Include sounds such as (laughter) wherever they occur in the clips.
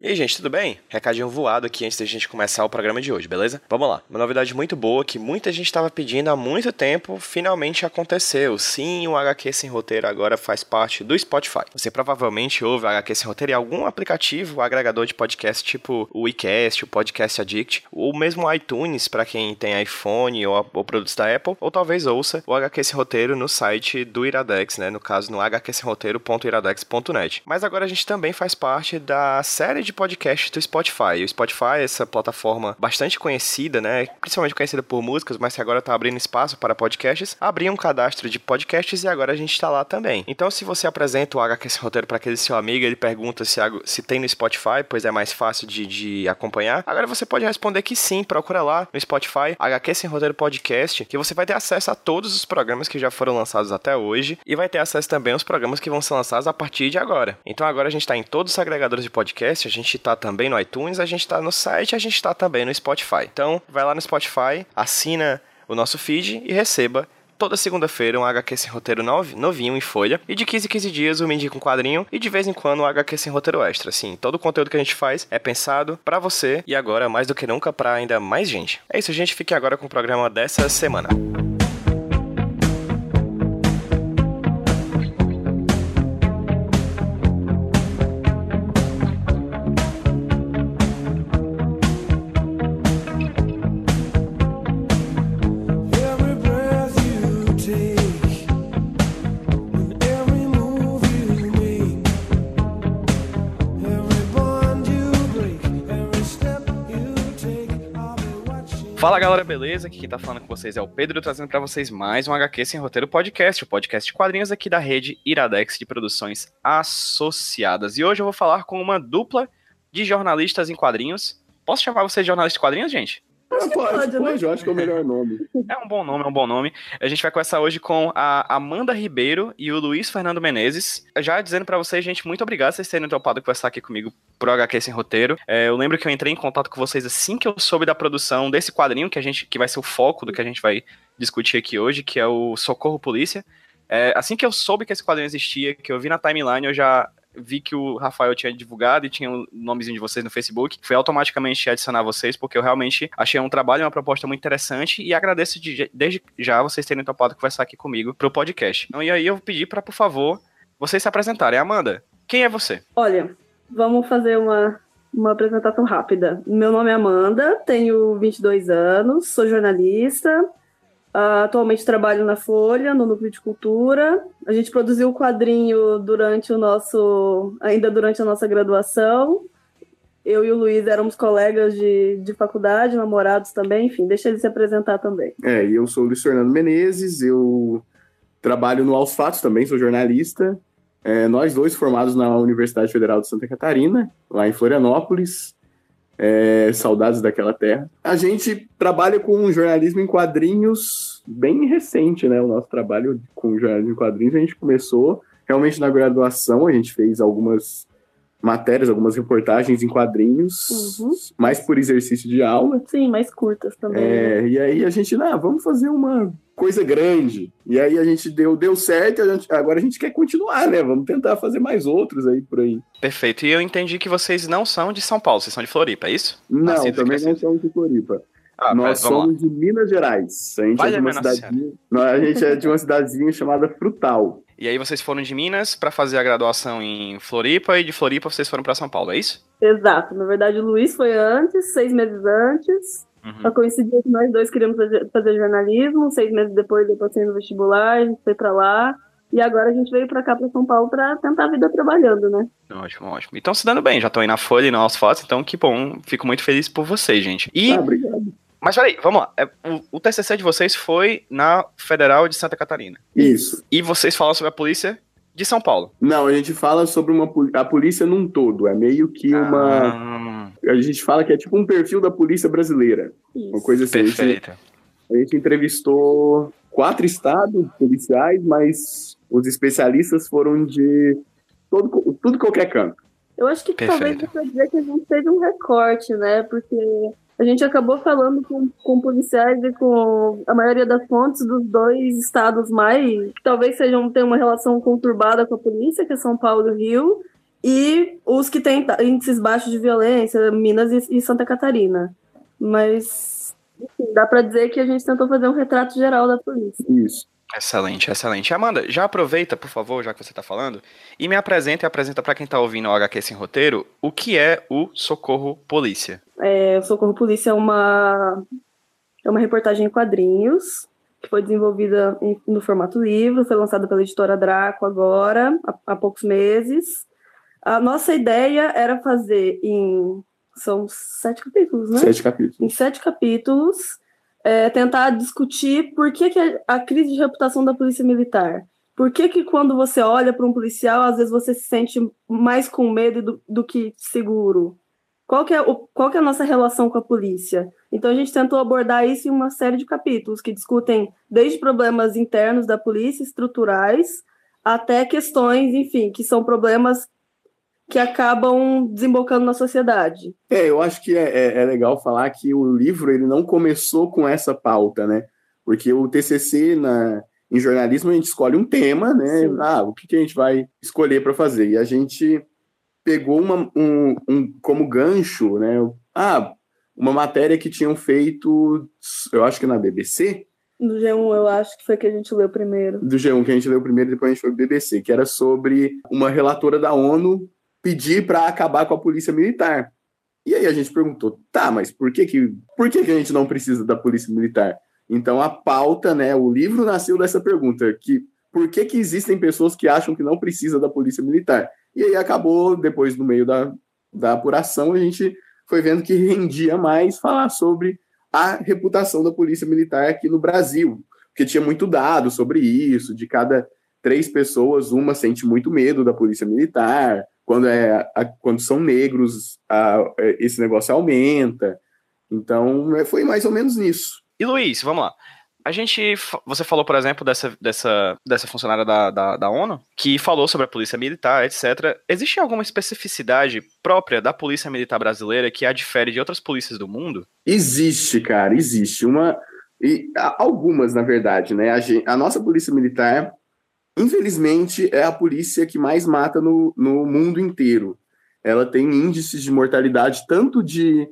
E aí, gente, tudo bem? Recadinho voado aqui antes da gente começar o programa de hoje, beleza? Vamos lá. Uma novidade muito boa que muita gente estava pedindo há muito tempo, finalmente aconteceu. Sim, o HQ Sem Roteiro agora faz parte do Spotify. Você provavelmente ouve o HQ Sem Roteiro em algum aplicativo, agregador de podcast, tipo o WeCast, o Podcast Addict, ou mesmo iTunes, para quem tem iPhone ou, ou, produtos da Apple, ou talvez ouça o HQ Sem Roteiro no site do Iradex, né? No caso, no hqsemroteiro.iradex.net. Mas agora a gente também faz parte da série de de podcast do Spotify. O Spotify é essa plataforma bastante conhecida, né? Principalmente conhecida por músicas, mas que agora tá abrindo espaço para podcasts. Abriu um cadastro de podcasts e agora a gente está lá também. Então, se você apresenta o HQ Sem Roteiro para aquele seu amigo, ele pergunta se, se tem no Spotify, pois é mais fácil de, de acompanhar. Agora você pode responder que sim, procura lá no Spotify, HQ Sem Roteiro Podcast, que você vai ter acesso a todos os programas que já foram lançados até hoje e vai ter acesso também aos programas que vão ser lançados a partir de agora. Então agora a gente está em todos os agregadores de podcast, gente tá também no iTunes, a gente tá no site, a gente tá também no Spotify. Então, vai lá no Spotify, assina o nosso feed e receba toda segunda-feira um HQ sem roteiro novinho em folha. E de 15 em 15 dias eu me indico um quadrinho. E de vez em quando um HQ sem roteiro extra. Assim, todo o conteúdo que a gente faz é pensado para você e agora, mais do que nunca, para ainda mais gente. É isso, gente. Fique agora com o programa dessa semana. Fala galera, beleza? Aqui quem tá falando com vocês é o Pedro, trazendo para vocês mais um HQ Sem Roteiro Podcast, o podcast de quadrinhos aqui da rede Iradex de produções associadas. E hoje eu vou falar com uma dupla de jornalistas em quadrinhos. Posso chamar vocês de jornalistas de quadrinhos, gente? Acho pode, pode, né? pode, eu acho que é o melhor nome. É um bom nome, é um bom nome. A gente vai começar hoje com a Amanda Ribeiro e o Luiz Fernando Menezes. Já dizendo para vocês, gente, muito obrigado por vocês terem topado conversar aqui comigo pro HQ Sem Roteiro. É, eu lembro que eu entrei em contato com vocês assim que eu soube da produção desse quadrinho, que a gente que vai ser o foco do que a gente vai discutir aqui hoje, que é o Socorro Polícia. É, assim que eu soube que esse quadrinho existia, que eu vi na timeline, eu já vi que o Rafael tinha divulgado e tinha o nomezinho de vocês no Facebook, fui automaticamente adicionar vocês, porque eu realmente achei um trabalho, uma proposta muito interessante e agradeço de, desde já vocês terem topado conversar aqui comigo pro podcast. Então, e aí eu pedi para, por favor, vocês se apresentarem. Amanda, quem é você? Olha, vamos fazer uma, uma apresentação rápida. Meu nome é Amanda, tenho 22 anos, sou jornalista, Uh, atualmente trabalho na Folha, no Núcleo de Cultura. A gente produziu o quadrinho durante o nosso. ainda durante a nossa graduação. Eu e o Luiz éramos colegas de, de faculdade, namorados também, enfim, deixa ele se apresentar também. É, e eu sou o Luiz Fernando Menezes, eu trabalho no Aos Fatos também, sou jornalista. É, nós dois formados na Universidade Federal de Santa Catarina, lá em Florianópolis é, saudades daquela terra. A gente trabalha com jornalismo em quadrinhos bem recente, né? O nosso trabalho com jornalismo em quadrinhos, a gente começou realmente na graduação, a gente fez algumas matérias, algumas reportagens em quadrinhos, uhum. mais por exercício de aula. Sim, mais curtas também. É, né? E aí a gente, ah, vamos fazer uma coisa grande. E aí a gente deu, deu certo, a gente, agora a gente quer continuar, né? Vamos tentar fazer mais outros aí por aí. Perfeito. E eu entendi que vocês não são de São Paulo, vocês são de Floripa, é isso? Não, assim, também não somos de Floripa. Ah, Nós somos de Minas Gerais. A gente, é de uma cidadezinha, a gente é de uma cidadezinha chamada Frutal. E aí vocês foram de Minas para fazer a graduação em Floripa e de Floripa vocês foram para São Paulo, é isso? Exato. Na verdade, o Luiz foi antes, seis meses antes. Uhum. Só coincidiu que nós dois queríamos fazer, fazer jornalismo. Seis meses depois, eu passei no vestibular, a gente foi para lá. E agora a gente veio para cá, para São Paulo, para tentar a vida trabalhando, né? Ótimo, ótimo. Então se dando bem, já estão aí na Folha e nas fotos, então que bom. Fico muito feliz por vocês, gente. E... Ah, obrigado. Mas peraí, vamos lá. É, o, o, TCC de vocês foi na Federal de Santa Catarina. Isso. E vocês falam sobre a polícia de São Paulo. Não, a gente fala sobre uma, a polícia num todo. É meio que uma. Ah. A gente fala que é tipo um perfil da polícia brasileira. Isso. Uma coisa assim. Perfeito. A gente, a gente entrevistou quatro estados policiais, mas os especialistas foram de todo, tudo qualquer canto. Eu acho que Perfeito. talvez você dizer que a gente teve um recorte, né? Porque a gente acabou falando com, com policiais e com a maioria das fontes dos dois estados mais, talvez sejam ter uma relação conturbada com a polícia, que é São Paulo e Rio, e os que têm índices baixos de violência, Minas e, Santa Catarina. Mas enfim, dá para dizer que a gente tentou fazer um retrato geral da polícia. Isso. Excelente, excelente. Amanda, já aproveita, por favor, já que você está falando, e me apresenta e apresenta para quem está ouvindo o HQ Sem Roteiro o que é o Socorro Polícia. É, o Socorro Polícia é uma, é uma reportagem em quadrinhos que foi desenvolvida em, no formato livro, foi lançada pela editora Draco agora, há, há poucos meses. A nossa ideia era fazer em. São sete capítulos, né? Sete capítulos. Em sete capítulos é, tentar discutir por que, que a crise de reputação da polícia militar. Por que, que quando você olha para um policial, às vezes você se sente mais com medo do, do que seguro? Qual que, é o, qual que é a nossa relação com a polícia? Então a gente tentou abordar isso em uma série de capítulos que discutem desde problemas internos da polícia, estruturais, até questões, enfim, que são problemas que acabam desembocando na sociedade. É, eu acho que é, é, é, legal falar que o livro ele não começou com essa pauta, né? Porque o TCC na, em jornalismo a gente escolhe um tema, né? Sim. Ah, o que, que a gente vai escolher para fazer? E a gente pegou uma, um, um como gancho, né? Ah, uma matéria que tinham feito, eu acho que na BBC. Do G1, eu acho que foi que a gente leu primeiro. Do G1 que a gente leu primeiro, depois a gente foi pro BBC, que era sobre uma relatora da ONU pedir para acabar com a polícia militar. E aí a gente perguntou, tá, mas por que que, por que que a gente não precisa da polícia militar? Então a pauta, né, o livro nasceu dessa pergunta, que por que que existem pessoas que acham que não precisa da polícia militar? E aí acabou, depois no meio da, da apuração, a gente foi vendo que rendia mais falar sobre a reputação da polícia militar aqui no Brasil, porque tinha muito dado sobre isso, de cada três pessoas, uma sente muito medo da polícia militar, quando, é, a, quando são negros, a, é, esse negócio aumenta. Então, é, foi mais ou menos nisso. E Luiz, vamos lá. A gente, você falou, por exemplo, dessa, dessa, dessa funcionária da, da, da, ONU, que falou sobre a polícia militar, etc. Existe alguma especificidade própria da polícia militar brasileira que a difere de outras polícias do mundo? Existe, cara, existe. Uma, e, algumas, na verdade, né? A, gente, a nossa polícia militar, Infelizmente, é a polícia que mais mata no, no mundo inteiro. Ela tem índices de mortalidade tanto de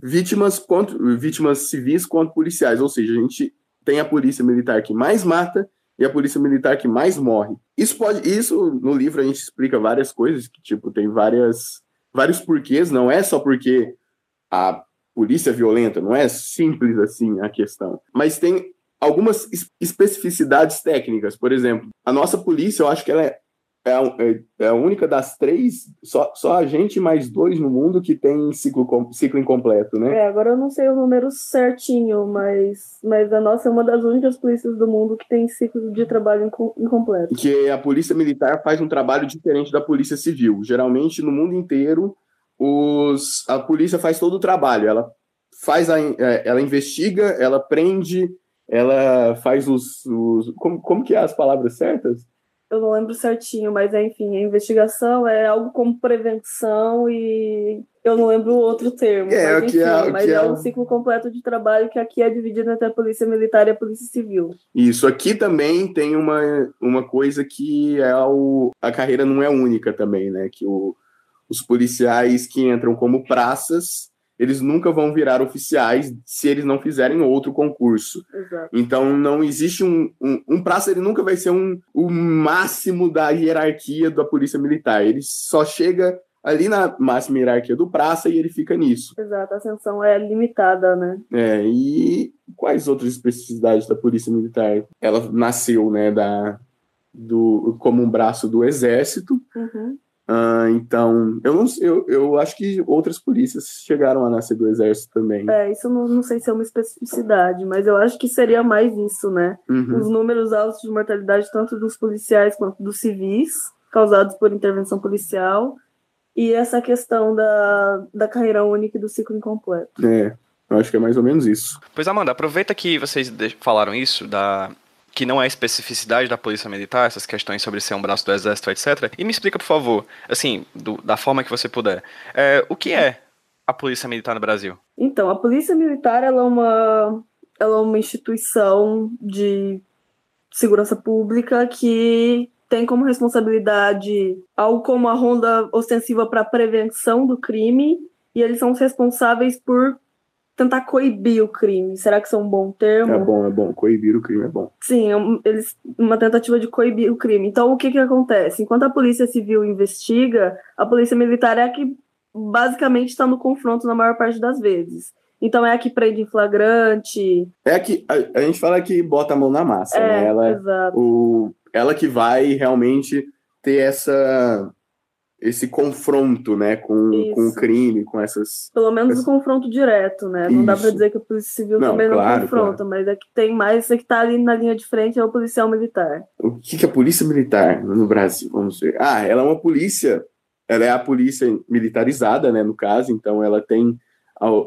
vítimas quanto vítimas civis quanto policiais. Ou seja, a gente tem a polícia militar que mais mata e a polícia militar que mais morre. Isso pode, isso no livro a gente explica várias coisas que tipo tem várias vários porquês. Não é só porque a polícia é violenta, não é simples assim a questão. Mas tem algumas especificidades técnicas. Por exemplo, a nossa polícia, eu acho que ela é, é, é, é a única das três, só, só a gente mais dois no mundo que tem ciclo, ciclo incompleto, né? É, agora eu não sei o número certinho, mas, mas a nossa é uma das únicas polícias do mundo que tem ciclo de trabalho incompleto. Que a polícia militar faz um trabalho diferente da polícia civil. Geralmente, no mundo inteiro, os, a polícia faz todo o trabalho. Ela faz a, é, ela investiga, ela prende, ela faz os. os como, como que é as palavras certas? Eu não lembro certinho, mas enfim, a investigação é algo como prevenção e eu não lembro o outro termo. É, mas, enfim, é, mas é, é um ciclo completo de trabalho que aqui é dividido entre a Polícia Militar e a Polícia Civil. Isso, aqui também tem uma, uma coisa que é o, a carreira não é única também, né? Que o, os policiais que entram como praças eles nunca vão virar oficiais se eles não fizerem outro concurso. Exato. Então não existe um, um, um praça, ele nunca vai ser um, o máximo da hierarquia da polícia militar. Ele só chega ali na máxima hierarquia do praça e ele fica nisso. Exato, a ascensão é limitada, né? É, e quais outras especificidades da polícia militar? Ela nasceu, né, da, do, como um braço do exército, uhum. Uh, então, eu não eu, eu acho que outras polícias chegaram a nascer do exército também. É, isso não, não sei se é uma especificidade, mas eu acho que seria mais isso, né? Uhum. Os números altos de mortalidade, tanto dos policiais quanto dos civis, causados por intervenção policial, e essa questão da, da carreira única e do ciclo incompleto. É, eu acho que é mais ou menos isso. Pois, Amanda, aproveita que vocês falaram isso, da que não é especificidade da polícia militar, essas questões sobre ser um braço do exército, etc. E me explica, por favor, assim, do, da forma que você puder, é, o que é a polícia militar no Brasil? Então, a polícia militar ela é uma, ela é uma instituição de segurança pública que tem como responsabilidade algo como a ronda ostensiva para prevenção do crime, e eles são os responsáveis por tentar coibir o crime. Será que isso é um bom termo? É bom, é bom. Coibir o crime é bom. Sim, é eles, uma tentativa de coibir o crime. Então, o que, que acontece? Enquanto a polícia civil investiga, a polícia militar é a que basicamente está no confronto na maior parte das vezes. Então é a que prende em flagrante. É a que a, a gente fala que bota a mão na massa, é, né? Ela, exato. O, ela que vai realmente ter essa esse confronto, né, com, com o crime, com essas... Pelo menos o confronto direto, né? Não dá para dizer que a Polícia Civil não, também claro, não confronta, claro. mas é que tem mais, é que tá ali na linha de frente é o policial militar. O que, que é a Polícia Militar no Brasil? Vamos ver. Ah, ela é uma polícia, ela é a polícia militarizada, né, no caso, então ela tem,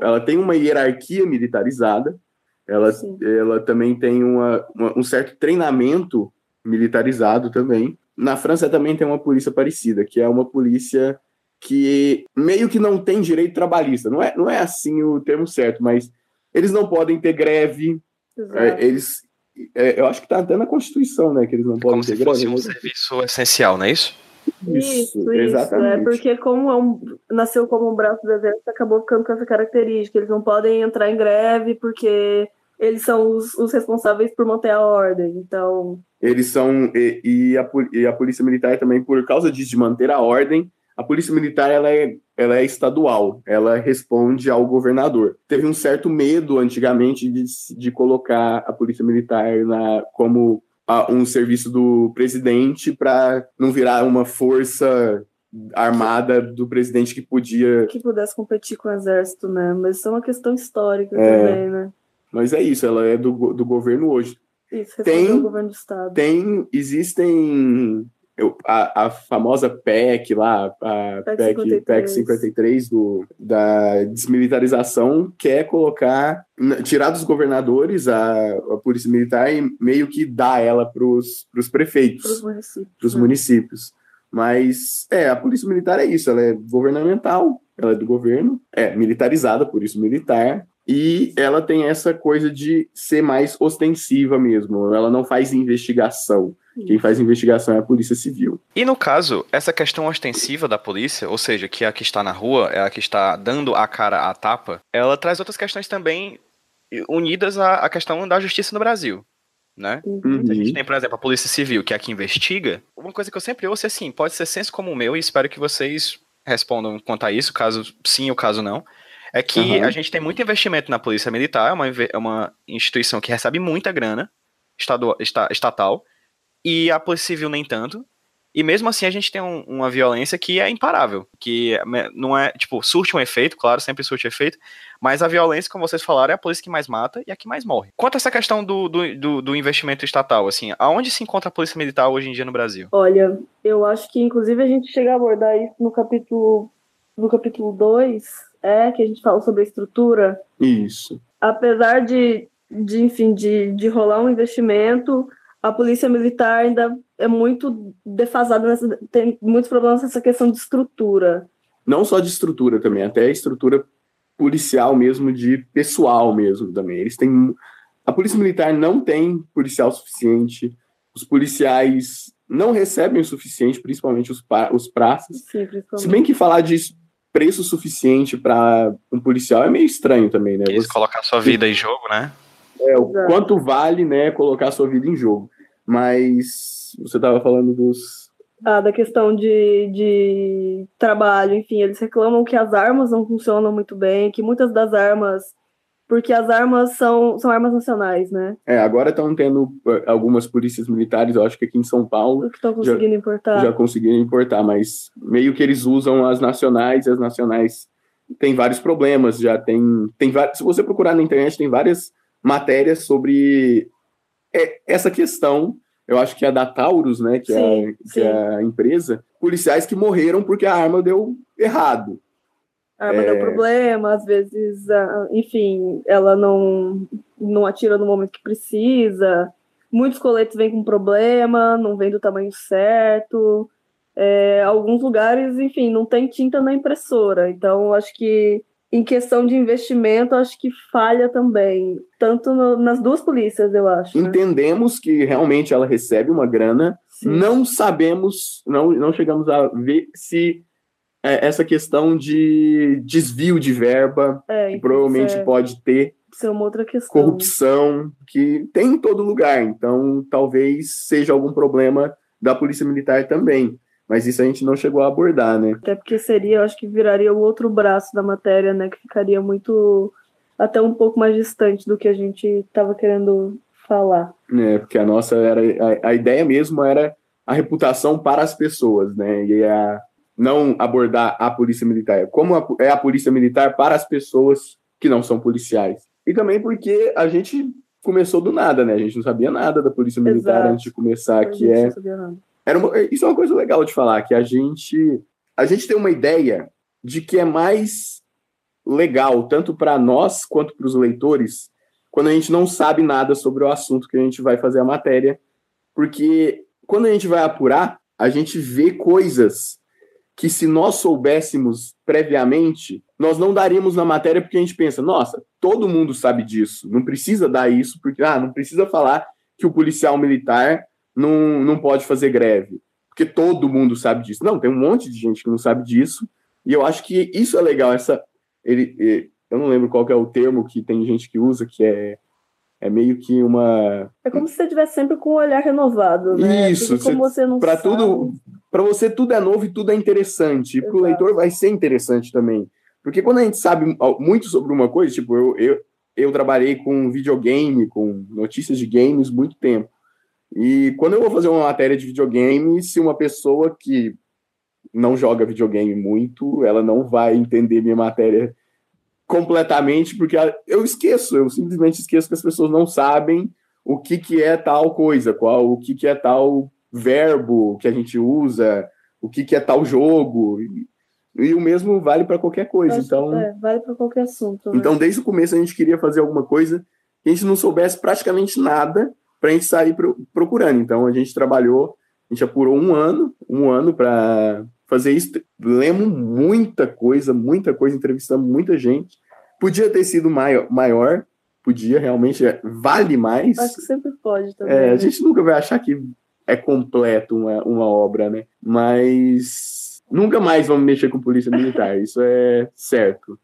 ela tem uma hierarquia militarizada, ela, ela também tem uma, uma, um certo treinamento militarizado também, na França também tem uma polícia parecida, que é uma polícia que meio que não tem direito trabalhista. Não é, não é assim o termo certo, mas eles não podem ter greve. É, eles, é, eu acho que está até na Constituição, né? Que eles não podem como ter se greve. fosse um serviço essencial, não é isso? Isso, isso, exatamente. É porque como é um, nasceu como um braço do exército, acabou ficando com essa característica. Eles não podem entrar em greve porque eles são os, os responsáveis por manter a ordem. Então, eles são e, e, a, e, a, polícia militar também por causa disso de manter a ordem a polícia militar ela é, ela é estadual ela responde ao governador. Teve um certo medo antigamente de, de colocar a polícia militar na, como a, um serviço do presidente para não virar uma força armada do presidente que podia que pudesse competir com o exército né? Mas isso é uma questão histórica é, também né mas é isso ela é do, do governo hoje isso, tem, governo do estado. Tem, existem a, a famosa PEC lá, a PEC, PEC 53, PEC 53 do, da desmilitarização, quer colocar, tirar dos governadores a, a polícia militar e meio que dar ela para os prefeitos, para os municípios. Né? municípios. Mas, é, a polícia militar é isso, ela é governamental, ela é do governo, é militarizada, por isso militar, e ela tem essa coisa de ser mais ostensiva mesmo. Ela não faz investigação. Quem faz investigação é a Polícia Civil. E no caso, essa questão ostensiva da polícia, ou seja, que é a que está na rua, é a que está dando a cara à tapa, ela traz outras questões também unidas à, à questão da justiça no Brasil. Né? Uhum. A gente tem, por exemplo, a Polícia Civil, que é a que investiga. Uma coisa que eu sempre ouço é assim: pode ser senso como o meu, e espero que vocês respondam quanto a isso, caso sim ou caso não é que uhum. a gente tem muito investimento na polícia militar, é uma, é uma instituição que recebe muita grana estadual, estatal, e a polícia civil nem tanto. E mesmo assim a gente tem um, uma violência que é imparável, que não é, tipo, surte um efeito, claro, sempre surte efeito, mas a violência, como vocês falaram, é a polícia que mais mata e a que mais morre. Quanto a essa questão do, do, do, do investimento estatal, assim, aonde se encontra a polícia militar hoje em dia no Brasil? Olha, eu acho que inclusive a gente chega a abordar isso no capítulo no capítulo 2, é, que a gente fala sobre a estrutura. Isso. Apesar de, de enfim, de, de rolar um investimento, a polícia militar ainda é muito defasada, nessa, tem muitos problemas nessa questão de estrutura. Não só de estrutura também, até a estrutura policial mesmo, de pessoal mesmo também. Eles têm. A polícia militar não tem policial suficiente, os policiais não recebem o suficiente, principalmente os, os praças. Sim, Se bem que falar disso preço suficiente para um policial é meio estranho também, né? Você colocar sua vida em jogo, né? É, o quanto vale, né, colocar sua vida em jogo. Mas você estava falando dos. Ah, da questão de, de trabalho, enfim, eles reclamam que as armas não funcionam muito bem, que muitas das armas porque as armas são, são armas nacionais, né? É, agora estão tendo eh, algumas polícias militares, eu acho que aqui em São Paulo. Que estão conseguindo já, importar. Já conseguiram importar, mas meio que eles usam as nacionais, e as nacionais têm vários problemas, já tem. tem Se você procurar na internet, tem várias matérias sobre essa questão. Eu acho que é da Taurus, né? Que, sim, é, que é a empresa. Policiais que morreram porque a arma deu errado. A arma é... deu problema, às vezes, enfim, ela não, não atira no momento que precisa. Muitos coletes vêm com problema, não vem do tamanho certo. É, alguns lugares, enfim, não tem tinta na impressora. Então, acho que em questão de investimento, acho que falha também, tanto no, nas duas polícias, eu acho. Né? Entendemos que realmente ela recebe uma grana, Sim. Não sabemos, não, não chegamos a ver se essa questão de desvio de verba, é, que provavelmente é, pode ter. Isso é uma outra questão. Corrupção, que tem em todo lugar. Então, talvez seja algum problema da Polícia Militar também. Mas isso a gente não chegou a abordar, né? Até porque seria, eu acho que viraria o outro braço da matéria, né? Que ficaria muito. até um pouco mais distante do que a gente estava querendo falar. É, porque a nossa era. A, a, ideia mesmo era a reputação para as pessoas, né? E a, não abordar a polícia militar. Como a, é a polícia militar para as pessoas que não são policiais. E também porque a gente começou do nada, né? A gente não sabia nada da polícia militar Exato. antes de começar, que é. Era uma, isso é uma coisa legal de falar, que a gente a gente tem uma ideia de que é mais legal, tanto para nós quanto para os leitores, quando a gente não sabe nada sobre o assunto que a gente vai fazer a matéria, porque quando a gente vai apurar, a gente vê coisas que se nós soubéssemos previamente, nós não daríamos na matéria porque a gente pensa, nossa, todo mundo sabe disso, não precisa dar isso, porque ah, não precisa falar que o policial militar não, não pode fazer greve, porque todo mundo sabe disso. Não, tem um monte de gente que não sabe disso, e eu acho que isso é legal, essa. Ele, eu não lembro qual é o termo que tem gente que usa, que é, é meio que uma. É como se você estivesse sempre com o olhar renovado, né? Isso, para tudo, para você tudo é novo e tudo é interessante. E para o leitor vai ser interessante também. Porque quando a gente sabe muito sobre uma coisa, tipo, eu, eu, eu trabalhei com videogame, com notícias de games muito tempo. E quando eu vou fazer uma matéria de videogame, se uma pessoa que não joga videogame muito, ela não vai entender minha matéria completamente, porque eu esqueço, eu simplesmente esqueço que as pessoas não sabem o que, que é tal coisa, qual o que, que é tal verbo que a gente usa, o que, que é tal jogo. E, e o mesmo vale para qualquer coisa. então, é, vale para qualquer assunto. Né? Então, desde o começo, a gente queria fazer alguma coisa que a gente não soubesse praticamente nada para a gente sair procurando. Então a gente trabalhou, a gente apurou um ano, um ano para fazer isso. Lemos muita coisa, muita coisa, entrevistamos muita gente. Podia ter sido maior, maior podia, realmente é, vale mais. Acho que sempre pode também. É, a né? gente nunca vai achar que é completo uma, uma obra, né? Mas nunca mais vamos mexer com polícia militar, (laughs) isso é certo.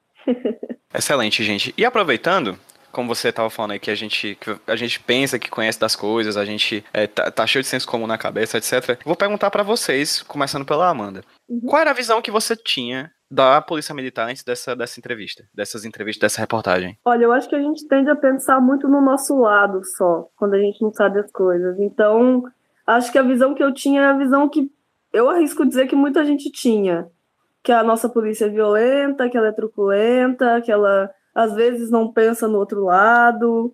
Excelente, gente. E aproveitando, como você estava falando aí, que a gente, que a gente pensa que conhece das coisas, a gente é, tá, tá, cheio de senso comum na cabeça, etc. Vou perguntar para vocês, começando pela Amanda. Uhum. Qual era a visão que você tinha da Polícia Militar antes dessa, dessa entrevista, dessas entrevistas, dessa reportagem? Olha, eu acho que a gente tende a pensar muito no nosso lado só, quando a gente não sabe as coisas. Então, acho que a visão que eu tinha é a visão que eu arrisco dizer que muita gente tinha. Que a nossa polícia é violenta, que ela é truculenta, que ela às vezes não pensa no outro lado,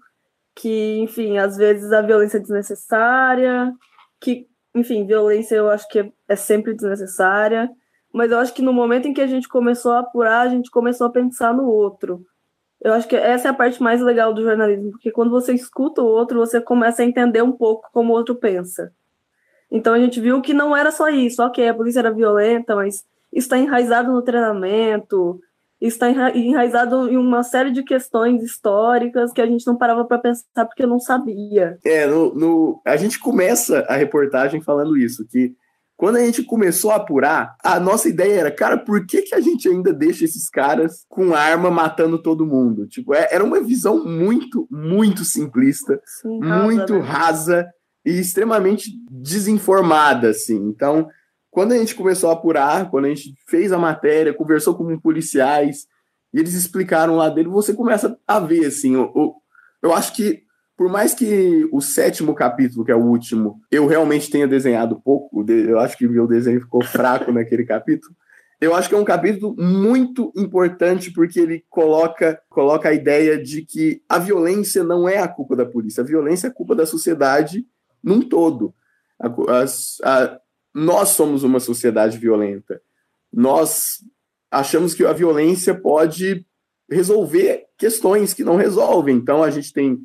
que, enfim, às vezes a violência é desnecessária, que, enfim, violência eu acho que é, é sempre desnecessária, mas eu acho que no momento em que a gente começou a apurar, a gente começou a pensar no outro. Eu acho que essa é a parte mais legal do jornalismo, porque quando você escuta o outro, você começa a entender um pouco como o outro pensa. Então a gente viu que não era só isso, ok, a polícia era violenta, mas está enraizado no treinamento, está enraizado em uma série de questões históricas que a gente não parava para pensar porque não sabia. É, no, no, a gente começa a reportagem falando isso, que quando a gente começou a apurar, a nossa ideia era, cara, por que, que a gente ainda deixa esses caras com arma matando todo mundo? Tipo, é, era uma visão muito, muito simplista, Sim, muito rasa, né? rasa e extremamente desinformada, assim. Então, quando a gente começou a apurar, quando a gente fez a matéria, conversou com policiais, e eles explicaram lá dele, você começa a ver, assim, o, o, eu acho que, por mais que o sétimo capítulo, que é o último, eu realmente tenha desenhado pouco, eu acho que meu desenho ficou fraco (laughs) naquele capítulo, eu acho que é um capítulo muito importante porque ele coloca, coloca a ideia de que a violência não é a culpa da polícia, a violência é a culpa da sociedade num todo. A, nós somos uma sociedade violenta. Nós achamos que a violência pode resolver questões que não resolvem. Então, a gente tem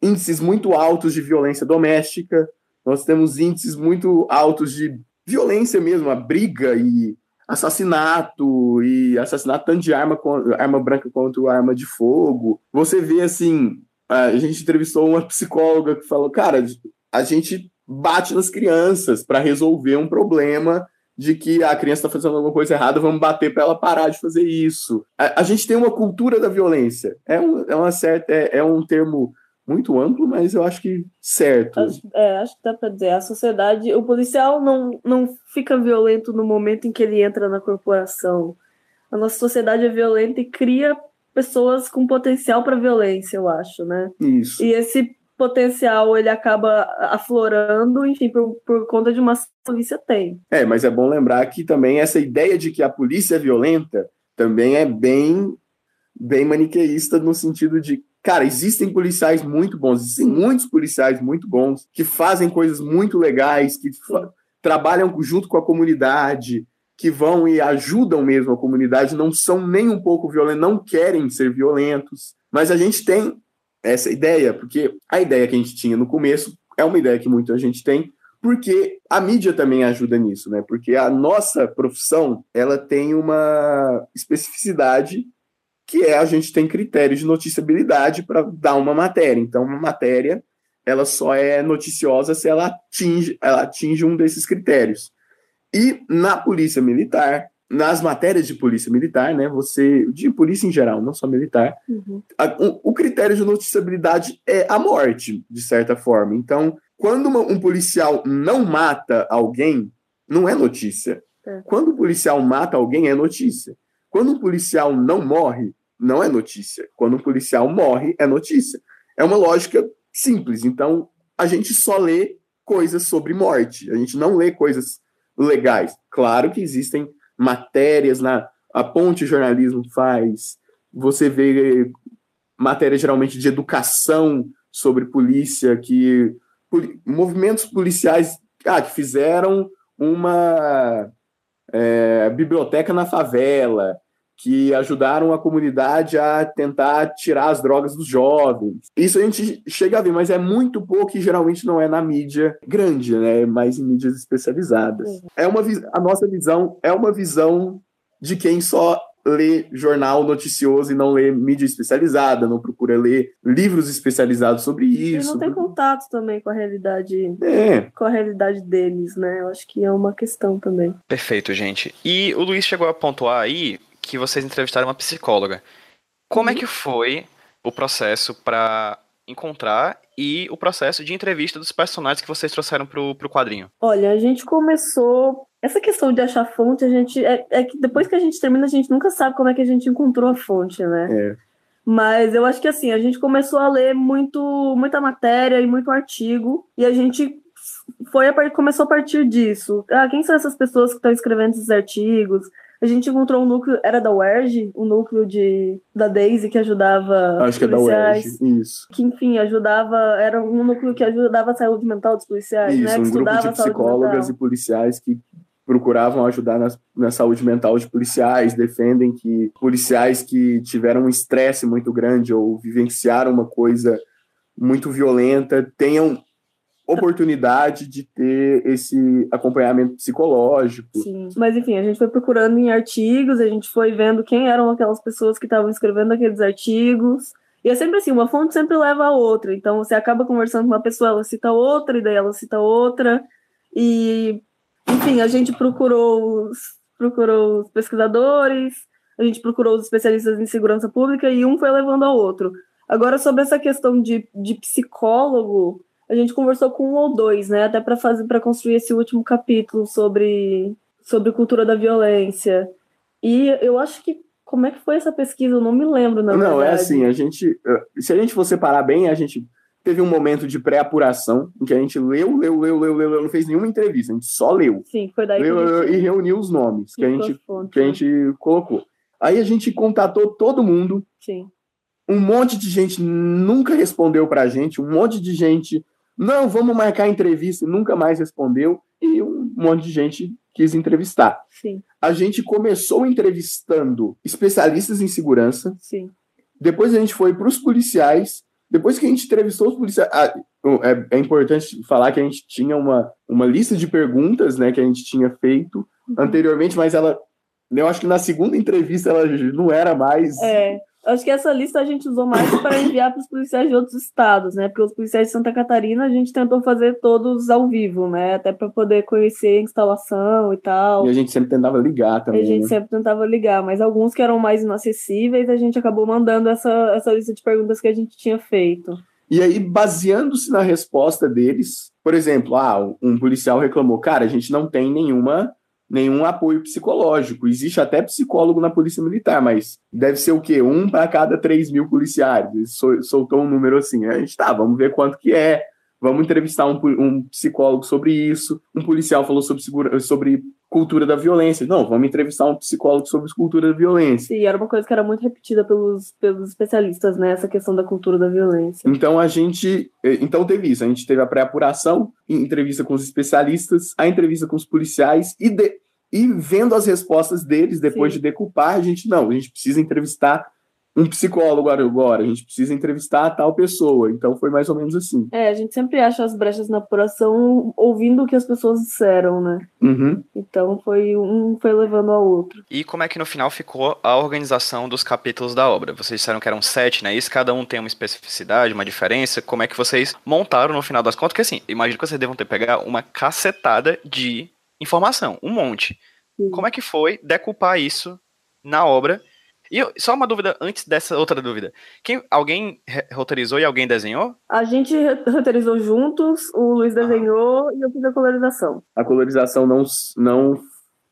índices muito altos de violência doméstica, nós temos índices muito altos de violência mesmo, a briga e assassinato e assassinato tanto de arma, arma branca quanto arma de fogo. Você vê assim, a gente entrevistou uma psicóloga que falou, cara, a gente bate nas crianças para resolver um problema de que a criança está fazendo alguma coisa errada, vamos bater para ela parar de fazer isso. A, a, gente tem uma cultura da violência. É, um, é uma certa, é, é um termo muito amplo, mas eu acho que certo. Acho, é, acho que dá para dizer. A sociedade, o policial não, não fica violento no momento em que ele entra na corporação. A nossa sociedade é violenta e cria pessoas com potencial para violência, eu acho, né? Isso. E esse potencial ele acaba aflorando, enfim, por, por conta de uma polícia tem. É, mas é bom lembrar que também essa ideia de que a polícia é violenta também é bem bem maniqueísta no sentido de Cara, existem policiais muito bons, existem muitos policiais muito bons que fazem coisas muito legais, que trabalham junto com a comunidade, que vão e ajudam mesmo a comunidade, não são nem um pouco violentos, não querem ser violentos. Mas a gente tem essa ideia, porque a ideia que a gente tinha no começo é uma ideia que muita gente tem, porque a mídia também ajuda nisso, né? Porque a nossa profissão, ela tem uma especificidade que é a gente tem critérios de noticiabilidade para dar uma matéria. Então, uma matéria, ela só é noticiosa se ela atinge, ela atinge um desses critérios. E na polícia militar, nas matérias de polícia militar, né, você, de polícia em geral, não só militar, uhum. a, o, o, critério de noticiabilidade é a morte, de certa forma. Então, quando uma, um policial não mata alguém, não é notícia. É. Quando o policial mata alguém, é notícia. Quando um policial não morre, não é notícia. Quando um policial morre, é notícia. É uma lógica simples. Então, a gente só lê coisas sobre morte. A gente não lê coisas legais. Claro que existem matérias na a Ponte Jornalismo faz. Você vê matérias geralmente de educação sobre polícia que movimentos policiais ah, que fizeram uma é, biblioteca na favela, que ajudaram a comunidade a tentar tirar as drogas dos jovens. Isso a gente chega a ver, mas é muito pouco e geralmente não é na mídia grande, né? Mais em mídias especializadas. É uma a nossa visão é uma visão de quem só lê jornal noticioso e não lê mídia especializada, não procura ler livros especializados sobre isso. E não tem contato também com a realidade, é. com a realidade deles, né? Eu acho que é uma questão também. Perfeito, gente. E o Luiz chegou a pontuar aí que vocês entrevistaram uma psicóloga. Como é uhum. é que foi o processo para encontrar e o processo de entrevista dos personagens que vocês trouxeram pro, pro quadrinho? Olha, a gente começou. Essa questão de achar fonte, a gente. É, é que depois que a gente termina, a gente nunca sabe como é que a gente encontrou a fonte, né? É. Mas eu acho que assim, a gente começou a ler muito, muita matéria e muito artigo, e a gente foi a, começou a partir disso. Ah, quem são essas pessoas que estão escrevendo esses artigos? A gente encontrou um núcleo, era da UERJ, um núcleo de, da Daisy que ajudava. Acho que é da UERJ, isso. Que, enfim, ajudava. Era um núcleo que ajudava a saúde mental dos policiais, isso, né? Um grupo de psicólogas e policiais que procuravam ajudar na, na saúde mental de policiais, defendem que policiais que tiveram um estresse muito grande ou vivenciaram uma coisa muito violenta tenham oportunidade de ter esse acompanhamento psicológico. Sim, mas enfim, a gente foi procurando em artigos, a gente foi vendo quem eram aquelas pessoas que estavam escrevendo aqueles artigos. E é sempre assim, uma fonte sempre leva a outra. Então você acaba conversando com uma pessoa, ela cita outra, e daí ela cita outra. E, enfim, a gente procurou os, procurou os pesquisadores, a gente procurou os especialistas em segurança pública e um foi levando ao outro. Agora, sobre essa questão de, de psicólogo, a gente conversou com um ou dois, né? Até para fazer para construir esse último capítulo sobre sobre cultura da violência. E eu acho que como é que foi essa pesquisa? Eu não me lembro, na Não, é verdade. é assim, a gente se a gente for separar bem, a gente teve um momento de pré-apuração em que a gente leu, leu, leu, leu, leu, não fez nenhuma entrevista, a gente só leu. Sim, foi daí leu, que a gente... e reuniu os nomes que a gente que a gente colocou. Aí a gente contatou todo mundo. Sim. Um monte de gente nunca respondeu pra gente, um monte de gente não, vamos marcar entrevista, nunca mais respondeu, e um monte de gente quis entrevistar. Sim. A gente começou entrevistando especialistas em segurança. Sim. Depois a gente foi para os policiais. Depois que a gente entrevistou os policiais. Ah, é, é, importante falar que a gente tinha uma, uma lista de perguntas né, que a gente tinha feito uhum. anteriormente, mas ela. Eu acho que na segunda entrevista ela não era mais. É Acho que essa lista a gente usou mais para enviar para os policiais de outros estados, né? Porque os policiais de Santa Catarina a gente tentou fazer todos ao vivo, né? Até para poder conhecer a instalação e tal. E a gente sempre tentava ligar também. A gente né? sempre tentava ligar, mas alguns que eram mais inacessíveis, a gente acabou mandando essa, essa lista de perguntas que a gente tinha feito. E aí, baseando-se na resposta deles, por exemplo, ah, um policial reclamou, cara, a gente não tem nenhuma nenhum apoio psicológico. Existe até psicólogo na Polícia Militar, mas deve ser o quê? Um para cada 3 mil policiais. Ele soltou um número assim. A gente, tá, vamos ver quanto que é. Vamos entrevistar um, um psicólogo sobre isso. Um policial falou sobre, segura, sobre cultura da violência. Não, vamos entrevistar um psicólogo sobre cultura da violência. Sim, era uma coisa que era muito repetida pelos, pelos especialistas, né? Essa questão da cultura da violência. Então a gente. Então teve isso. A gente teve a pré-apuração, entrevista com os especialistas, a entrevista com os policiais e, de, e vendo as respostas deles, depois Sim. de decupar, a gente não, a gente precisa entrevistar um psicólogo agora, a gente precisa entrevistar a tal pessoa. Então foi mais ou menos assim. É, a gente sempre acha as brechas na apuração ouvindo o que as pessoas disseram, né? Uhum. Então foi um foi levando ao outro. E como é que no final ficou a organização dos capítulos da obra? Vocês disseram que eram sete, né? Isso cada um tem uma especificidade, uma diferença. Como é que vocês montaram no final das contas? Porque assim, imagino que vocês devam ter pegado uma cacetada de informação, um monte. Sim. Como é que foi decupar isso na obra? E eu, só uma dúvida antes dessa outra dúvida. Quem, alguém roteirizou e alguém desenhou? A gente roteirizou juntos, o Luiz desenhou ah. e eu fiz a colorização. A colorização não, não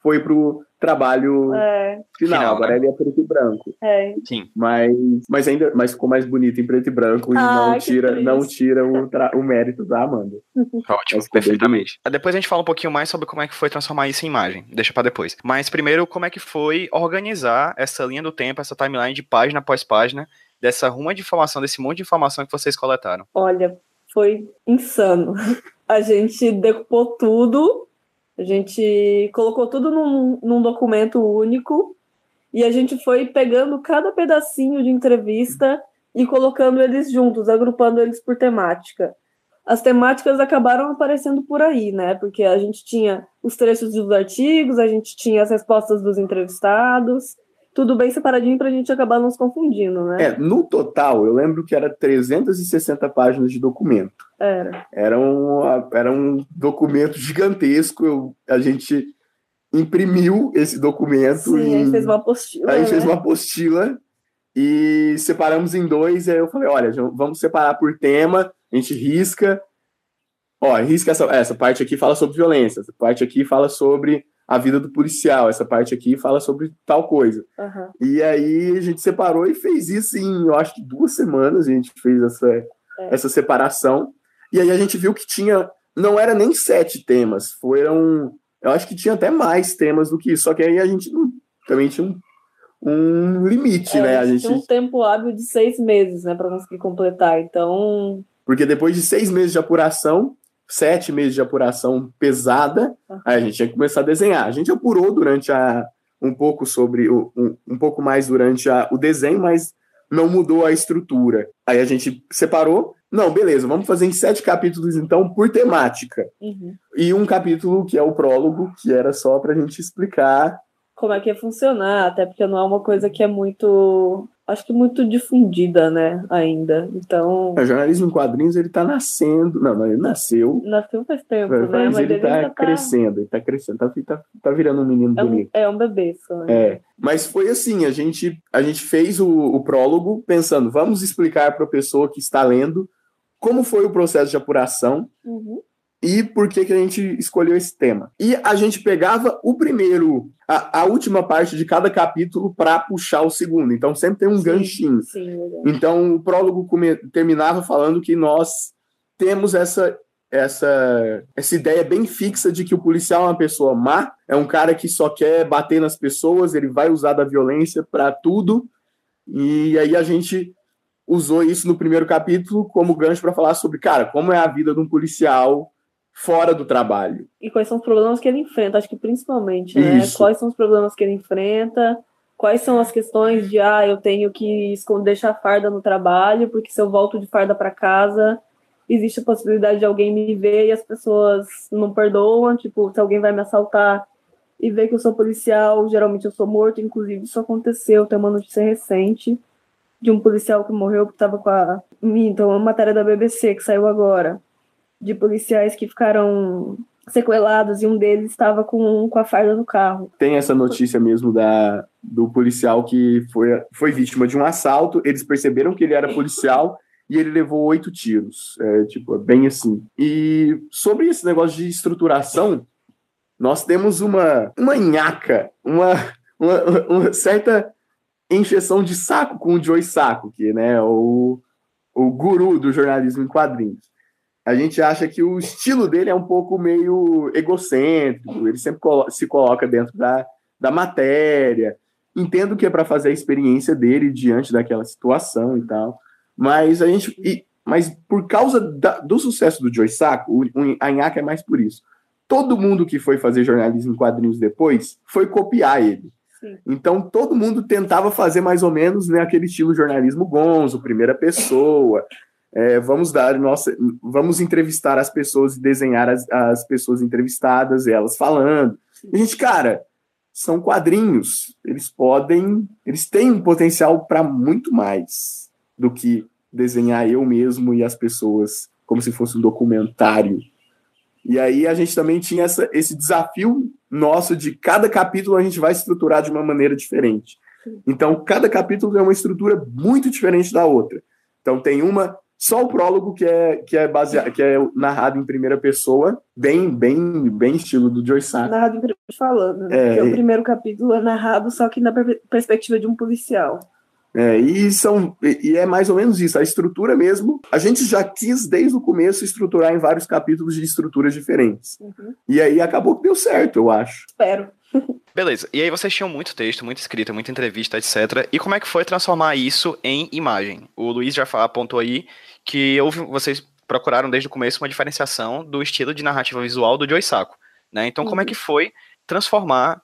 foi pro trabalho é. final, final, agora né? ele é preto e branco. É. Sim. Mas, mas ainda mas ficou mais bonito em preto e branco ah, e não tira, não tira o, o mérito da Amanda. (laughs) Ótimo, perfeitamente. Depois a gente fala um pouquinho mais sobre como é que foi transformar isso em imagem. Deixa para depois. Mas primeiro, como é que foi organizar essa linha do tempo, essa timeline de página após página, dessa ruma de informação, desse monte de informação que vocês coletaram? Olha, foi insano. (laughs) A gente decupou tudo a gente colocou tudo num, num documento único e a gente foi pegando cada pedacinho de entrevista e colocando eles juntos, agrupando eles por temática. As temáticas acabaram aparecendo por aí, né? Porque a gente tinha os trechos dos artigos, a gente tinha as respostas dos entrevistados, tudo bem separadinho para a gente acabar não se confundindo, né? É, no total, eu lembro que era 360 páginas de documento. Era. Era um, era um documento gigantesco. Eu, a gente imprimiu esse documento. Sim, em, a gente fez uma apostila. A gente né? fez uma apostila e separamos em dois. E aí eu falei: olha, vamos separar por tema, a gente risca. Ó, risca essa, essa parte aqui fala sobre violência, essa parte aqui fala sobre a vida do policial. Essa parte aqui fala sobre tal coisa. Uhum. E aí a gente separou e fez isso em, eu acho que duas semanas a gente fez essa, é. essa separação. E aí a gente viu que tinha, não era nem sete temas, foram, eu acho que tinha até mais temas do que isso. Só que aí a gente não, também tinha um, um limite, é, né? A gente tinha um tempo hábil de seis meses, né, para conseguir completar. Então. Porque depois de seis meses de apuração, sete meses de apuração pesada, aí a gente tinha que começar a desenhar. A gente apurou durante a um pouco sobre o, um, um pouco mais durante a, o desenho, mas não mudou a estrutura. Aí a gente separou. Não, beleza, vamos fazer em sete capítulos então por temática. Uhum. E um capítulo que é o prólogo, que era só para a gente explicar como é que ia funcionar, até porque não é uma coisa que é muito acho que muito difundida, né, ainda. Então. O jornalismo em quadrinhos ele está nascendo. Não, não, ele nasceu. Nasceu faz tempo, né? Mas ele está crescendo, tá... ele está crescendo, tá, tá, tá virando um menino é bonito. Um, é um bebê só. Né? É. Mas foi assim, a gente, a gente fez o, o prólogo pensando, vamos explicar para a pessoa que está lendo como foi o processo de apuração. Uhum e por que, que a gente escolheu esse tema. E a gente pegava o primeiro, a, a última parte de cada capítulo para puxar o segundo. Então sempre tem um sim, ganchinho. Sim, então o prólogo come, terminava falando que nós temos essa essa, essa ideia bem fixa de que o policial é uma pessoa má, é um cara que só quer bater nas pessoas, ele vai usar da violência para tudo. E aí a gente usou isso no primeiro capítulo como gancho para falar sobre, cara, como é a vida de um policial fora do trabalho. E quais são os problemas que ele enfrenta, acho que principalmente, né? Isso. Quais são os problemas que ele enfrenta, quais são as questões de, ah, eu tenho que deixar farda no trabalho, porque se eu volto de farda para casa, existe a possibilidade de alguém me ver e as pessoas não perdoam, tipo, se alguém vai me assaltar e ver que eu sou policial, geralmente eu sou morto, inclusive isso aconteceu, tem uma notícia recente de um policial que morreu que estava com a. Então, uma matéria da BBC que saiu agora, de policiais que ficaram sequelados e um deles estava com, com a farda no carro. Tem essa notícia mesmo da, do policial que foi, foi vítima de um assalto, eles perceberam que ele era policial e ele levou oito tiros. É, tipo, é bem assim. E sobre esse negócio de estruturação, nós temos uma, uma nhaca, uma, uma, uma certa encheção de saco com o Joey Saco, que né, o, o guru do jornalismo em quadrinhos a gente acha que o estilo dele é um pouco meio egocêntrico, ele sempre se coloca dentro da, da matéria. Entendo que é para fazer a experiência dele diante daquela situação e tal, mas a gente. E, mas por causa da, do sucesso do Joy Sacco, o, o Anhaca é mais por isso. Todo mundo que foi fazer jornalismo em quadrinhos depois foi copiar ele. Sim. Então todo mundo tentava fazer mais ou menos né, aquele estilo jornalismo gonzo, primeira pessoa, é, vamos dar nossa, vamos entrevistar as pessoas e desenhar as, as pessoas entrevistadas, elas falando. E, gente, cara, são quadrinhos, eles podem, eles têm um potencial para muito mais do que desenhar eu mesmo e as pessoas como se fosse um documentário. E aí a gente também tinha essa, esse desafio nosso de cada capítulo a gente vai estruturar de uma maneira diferente. Então, cada capítulo é uma estrutura muito diferente da outra. Então, tem uma só o prólogo que é que é baseado, que é narrado em primeira pessoa, bem bem bem estilo do Joy Sack. Narrado em primeira falando, né? É, o primeiro capítulo é narrado só que na perspectiva de um policial. É, e, são, e é mais ou menos isso, a estrutura mesmo. A gente já quis, desde o começo, estruturar em vários capítulos de estruturas diferentes. Uhum. E aí acabou que deu certo, eu acho. Espero. (laughs) Beleza, e aí vocês tinham muito texto, muita escrita, muita entrevista, etc. E como é que foi transformar isso em imagem? O Luiz já apontou aí que houve, vocês procuraram desde o começo uma diferenciação do estilo de narrativa visual do Joy Sacco, né? Então, como é que uhum. foi transformar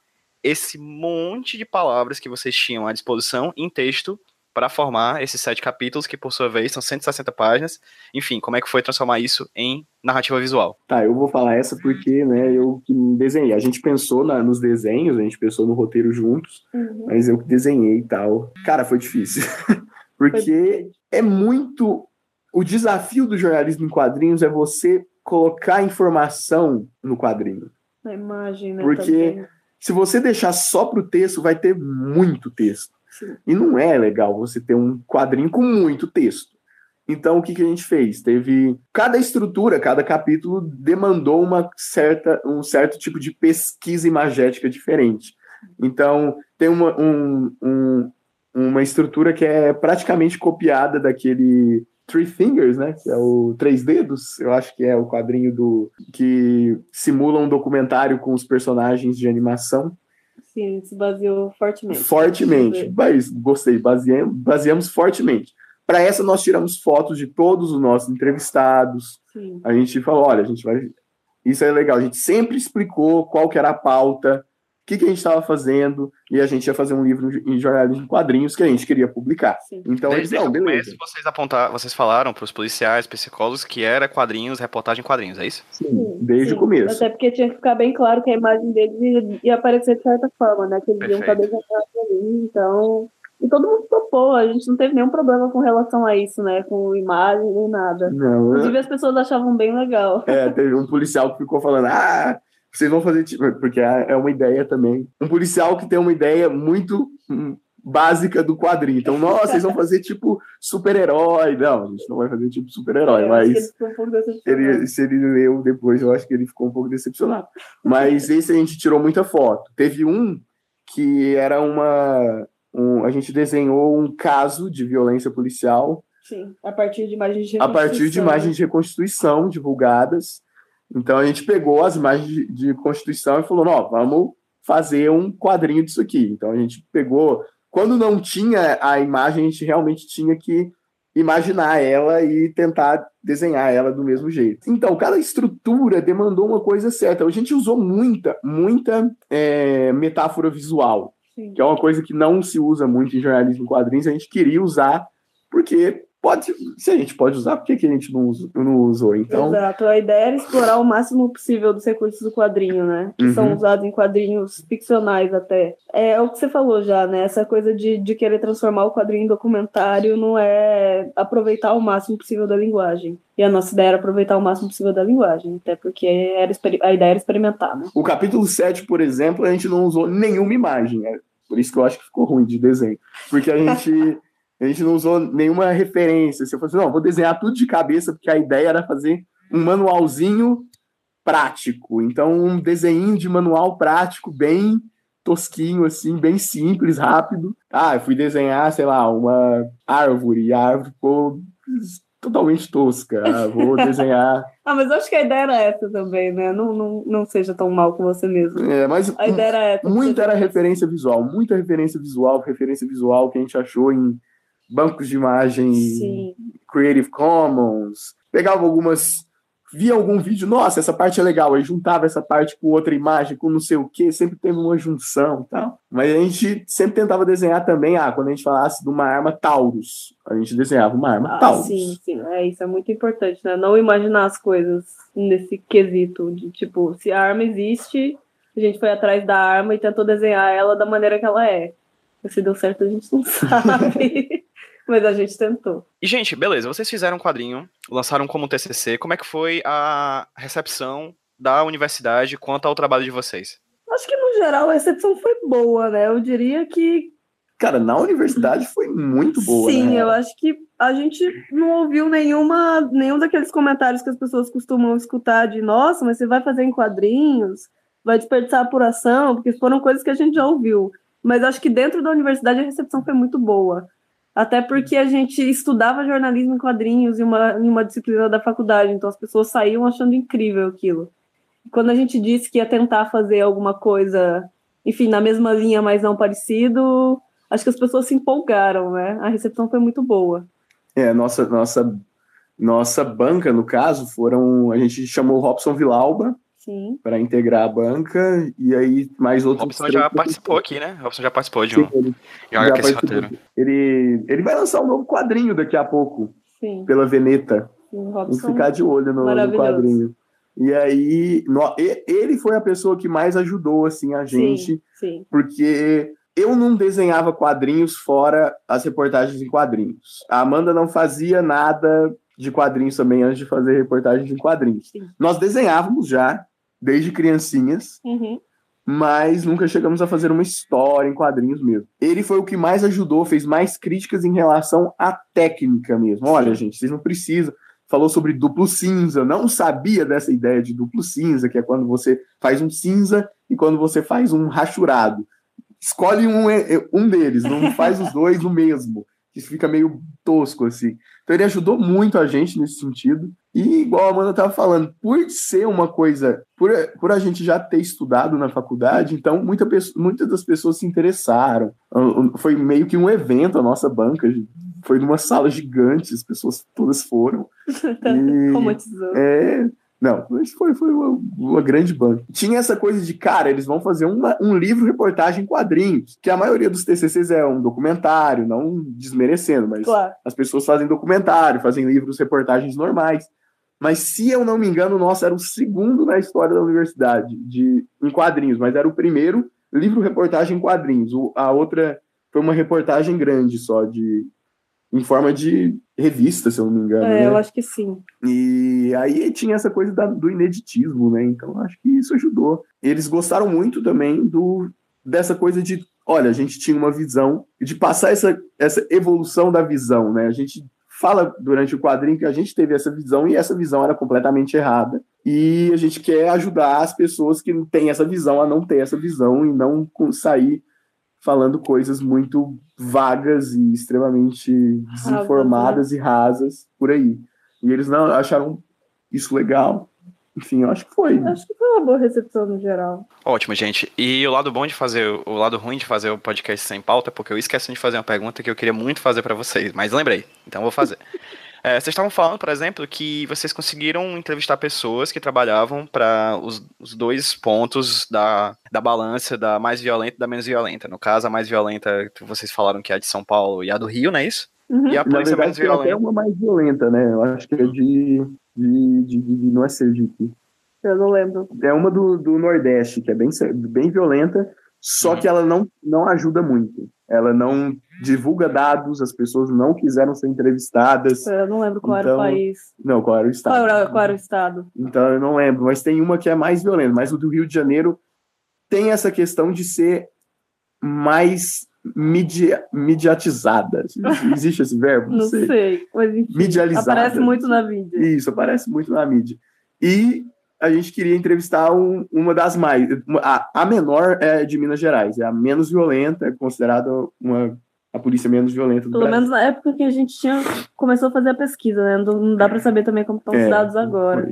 esse monte de palavras que vocês tinham à disposição em texto para formar esses sete capítulos, que por sua vez são 160 páginas. Enfim, como é que foi transformar isso em narrativa visual? Tá, eu vou falar essa porque, né, eu que desenhei. A gente pensou na, nos desenhos, a gente pensou no roteiro juntos, uhum. mas eu que desenhei e tal. Cara, foi difícil. (laughs) porque é muito o desafio do jornalismo em quadrinhos é você colocar informação no quadrinho. Na imagem, né? Porque também. Se você deixar só para o texto, vai ter muito texto. Sim. E não é legal você ter um quadrinho com muito texto. Então, o que, que a gente fez? Teve. Cada estrutura, cada capítulo demandou uma certa, um certo tipo de pesquisa imagética diferente. Então, tem uma, um, um, uma estrutura que é praticamente copiada daquele Three Fingers, né? Que é o Três Dedos, eu acho que é o quadrinho do que simula um documentário com os personagens de animação. Sim, se baseou fortemente. Fortemente, mas gostei, baseamos, baseamos fortemente. Para essa nós tiramos fotos de todos os nossos entrevistados. Sim. A gente falou, olha, a gente vai isso é legal. A gente sempre explicou qual que era a pauta, que, que a gente estava fazendo, e a gente ia fazer um livro em jornalismo em quadrinhos que a gente queria publicar. Sim. Então Desde eles, não, beleza. Começo, vocês apontar, vocês falaram para os policiais, psicólogos, que era quadrinhos, reportagem em quadrinhos, é isso? Sim, desde Sim. o começo. Até porque tinha que ficar bem claro que a imagem deles ia, ia aparecer de certa forma, né? Que eles Perfeito. iam estar desenhados ali, então... E todo mundo topou, a gente não teve nenhum problema com relação a isso, né? Com imagem nem nada. Não, Inclusive, as pessoas achavam bem legal. É, teve um policial que ficou falando, ah, vocês vão fazer tipo, porque é, é uma ideia também. Um policial que tem uma ideia muito hum, básica do quadrinho. Então, nossa, vocês vão fazer tipo super-herói. Não, a gente não vai fazer tipo super-herói, é, mas ele, se ele leu depois, eu acho que ele ficou um pouco decepcionado. Mas (laughs) esse a gente tirou muita foto. Teve um que era uma. Um, a gente desenhou um caso de violência policial. Sim, a partir de imagens de A partir de imagens de reconstituição divulgadas. Então a gente pegou as imagens de, de Constituição e falou: não, vamos fazer um quadrinho disso aqui. Então a gente pegou. Quando não tinha a imagem, a gente realmente tinha que imaginar ela e tentar desenhar ela do mesmo jeito. Então, cada estrutura demandou uma coisa certa. A gente usou muita, muita é, metáfora visual, Sim. que é uma coisa que não se usa muito em jornalismo em quadrinhos. A gente queria usar porque pode, se a gente pode usar, por que, que a gente não, usou, não usou? Então... Exato, a ideia era explorar o máximo possível dos recursos do quadrinho, né? Que uhum. são usados em quadrinhos ficcionais até. É o que você falou já, né? Essa coisa de, de querer transformar o quadrinho em documentário não é aproveitar o máximo possível da linguagem. E a nossa ideia era aproveitar o máximo possível da linguagem, até porque era, a ideia era experimentar, né? O capítulo 7, por exemplo, a gente não usou nenhuma imagem, né? Por isso que eu acho que ficou ruim de desenho. Porque a gente A gente não usou nenhuma referência. Se eu fosse, não, vou desenhar tudo de cabeça, porque a ideia era fazer um manualzinho prático. Então, um desenho de manual prático, bem tosquinho, assim, bem simples, rápido. Ah, eu fui desenhar, sei lá, uma árvore, e a árvore ficou totalmente tosca. Ah, vou (laughs) desenhar. ah, mas acho que a ideia era essa também, né? Não, não, não seja tão mal com você mesmo. É, mas a ideia era essa. Muita era referência visual, muita referência visual, referência visual que a gente achou em bancos de imagem Sim. Creative Commons, pegava algumas, via algum vídeo, nossa, essa parte é legal, aí juntava essa parte com outra imagem, com não sei o que, sempre teve uma junção tal. Mas a gente sempre tentava desenhar também, ah, quando a gente falasse de uma arma Taurus, a gente desenhava uma arma ah, Taurus. Sim, sim, é, isso é muito importante, né? Não imaginar as coisas nesse quesito de tipo, se a arma existe, a gente foi atrás da arma e tentou desenhar ela da maneira que ela é. Se deu certo, a gente não (laughs) sabe. Mas a gente tentou. E, gente, beleza, vocês fizeram um quadrinho, lançaram como TCC. Como é que foi a recepção da universidade quanto ao trabalho de vocês? Acho que, no geral, a recepção foi boa, né? Eu diria que. Cara, na universidade foi muito boa. Sim, né? eu acho que a gente não ouviu nenhuma, nenhum daqueles comentários que as pessoas costumam escutar de nossa, mas você vai fazer em quadrinhos, vai desperdiçar apuração, porque foram coisas que a gente já ouviu. Mas acho que dentro da universidade a recepção foi muito boa. Até porque a gente estudava jornalismo em quadrinhos em uma, em uma disciplina da faculdade, então as pessoas saíam achando incrível aquilo. Quando a gente disse que ia tentar fazer alguma coisa, enfim, na mesma linha, mas não parecido, acho que as pessoas se empolgaram, né? A recepção foi muito boa. É, nossa, nossa, nossa banca, no caso, foram. A gente chamou Robson Vilauba, para integrar a banca e aí mais outros. Robson já participou aqui, né? Robson já participou de um. Sim, ele, já roteiro. Ele, ele vai lançar um novo quadrinho daqui a pouco Sim. pela Veneta. Sim, Vamos ficar de olho no, no, quadrinho. E aí, no, ele foi a pessoa que mais ajudou assim a gente, sim, sim. porque eu não desenhava quadrinhos fora as reportagens em quadrinhos. A Amanda não fazia nada de quadrinhos também antes de fazer reportagens em quadrinhos. Sim. Nós desenhávamos já, desde criancinhas, uhum. mas nunca chegamos a fazer uma história em quadrinhos mesmo. Ele foi o que mais ajudou, fez mais críticas em relação à técnica mesmo. Olha, gente, vocês não precisam. Falou sobre duplo cinza, não sabia dessa ideia de duplo cinza, que é quando você faz um cinza e quando você faz um rachurado. Escolhe um, um deles, não faz os dois o mesmo, que fica meio tosco assim. Então ele ajudou muito a gente nesse sentido. E igual a Amanda estava falando, por ser uma coisa, por, por a gente já ter estudado na faculdade, então muita, muitas das pessoas se interessaram. Foi meio que um evento a nossa banca, foi numa sala gigante, as pessoas todas foram. (laughs) E, Romantizou. É, não, mas foi, foi uma, uma, grande banca. Tinha essa coisa de, cara, eles vão fazer uma, um livro reportagem em quadrinhos, que a maioria dos TCCs é um documentário, não desmerecendo, mas claro. as pessoas fazem documentário, fazem livros reportagens normais. Mas se eu não me engano, o nosso era o segundo na história da universidade de em quadrinhos, mas era o primeiro livro reportagem em quadrinhos. O, a outra foi uma reportagem grande só de em forma de revista, se eu não me engano. É, né? eu acho que sim. E aí tinha essa coisa da, do ineditismo, né? Então acho que isso ajudou. Eles gostaram muito também do dessa coisa de, olha, a gente tinha uma visão de passar essa, essa evolução da visão, né? A gente fala durante o quadrinho que a gente teve essa visão e essa visão era completamente errada. E a gente quer ajudar as pessoas que têm essa visão a não ter essa visão e não sair falando coisas muito vagas e extremamente desinformadas né? e rasas por aí. E eles não acharam isso legal. Enfim, eu acho que foi. Acho que foi uma boa recepção no geral. Ótimo, gente. E o lado bom de fazer, o lado ruim de fazer o podcast sem pauta é porque eu esqueci de fazer uma pergunta que eu queria muito fazer para vocês, mas lembrei, então vou fazer. (laughs) É, vocês estavam falando, por exemplo, que vocês conseguiram entrevistar pessoas que trabalhavam para os, os, dois pontos da, da balança da mais violenta e da menos violenta. No caso, a mais violenta, vocês falaram que é a de São Paulo e a do Rio, não é isso? Uhum. E a polícia verdade, mais violenta. Até uma mais violenta, né? Eu acho que é de. de, de, de não é Sergipe. Eu não lembro. É uma do, do Nordeste, que é bem, bem violenta, só uhum. que ela não, não ajuda muito. Ela não divulga dados, as pessoas não quiseram ser entrevistadas. Eu não lembro qual então, era o país. Não, qual era o estado. Qual era, qual era o estado? Então eu não lembro, mas tem uma que é mais violenta. Mas o do Rio de Janeiro tem essa questão de ser mais media, mediatizada. Existe esse verbo? Não, (laughs) não sei. sei. mas enfim, Medializada. Aparece muito na mídia. Isso, aparece muito na mídia. E a gente queria entrevistar um, uma das mais. A, a menor é de Minas Gerais, é a menos violenta, é considerada uma a polícia menos violenta do Pelo Brasil. menos na época que a gente tinha começou a fazer a pesquisa, né? Não, não dá para saber também como estão os É, dados agora.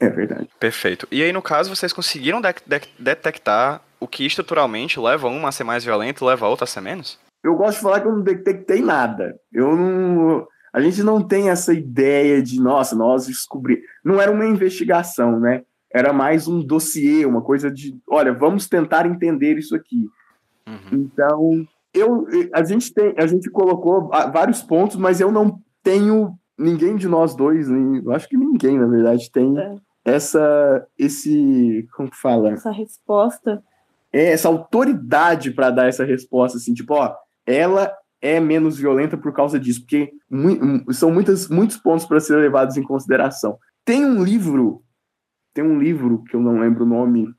É verdade. Perfeito. E aí, no caso, vocês conseguiram de- de- detectar o que estruturalmente leva uma a ser mais violento e leva a outra a ser menos? Eu gosto de falar que eu não detectei nada. Eu não. A gente não tem essa ideia de, nossa, nós descobri. Não era uma investigação, né? Era mais um dossiê, uma coisa de, olha, vamos tentar entender isso aqui. Uhum. Então, eu, a gente tem, a gente colocou vários pontos, mas eu não tenho ninguém de nós dois, nem, eu acho que ninguém, na verdade, tem É. essa, esse, como que fala? Essa resposta. é essa autoridade para dar essa resposta, assim, tipo, ó, ela é menos violenta por causa disso, porque mui- são muitas, muitos pontos para serem levados em consideração. Tem um livro, tem um livro que eu não lembro o nome,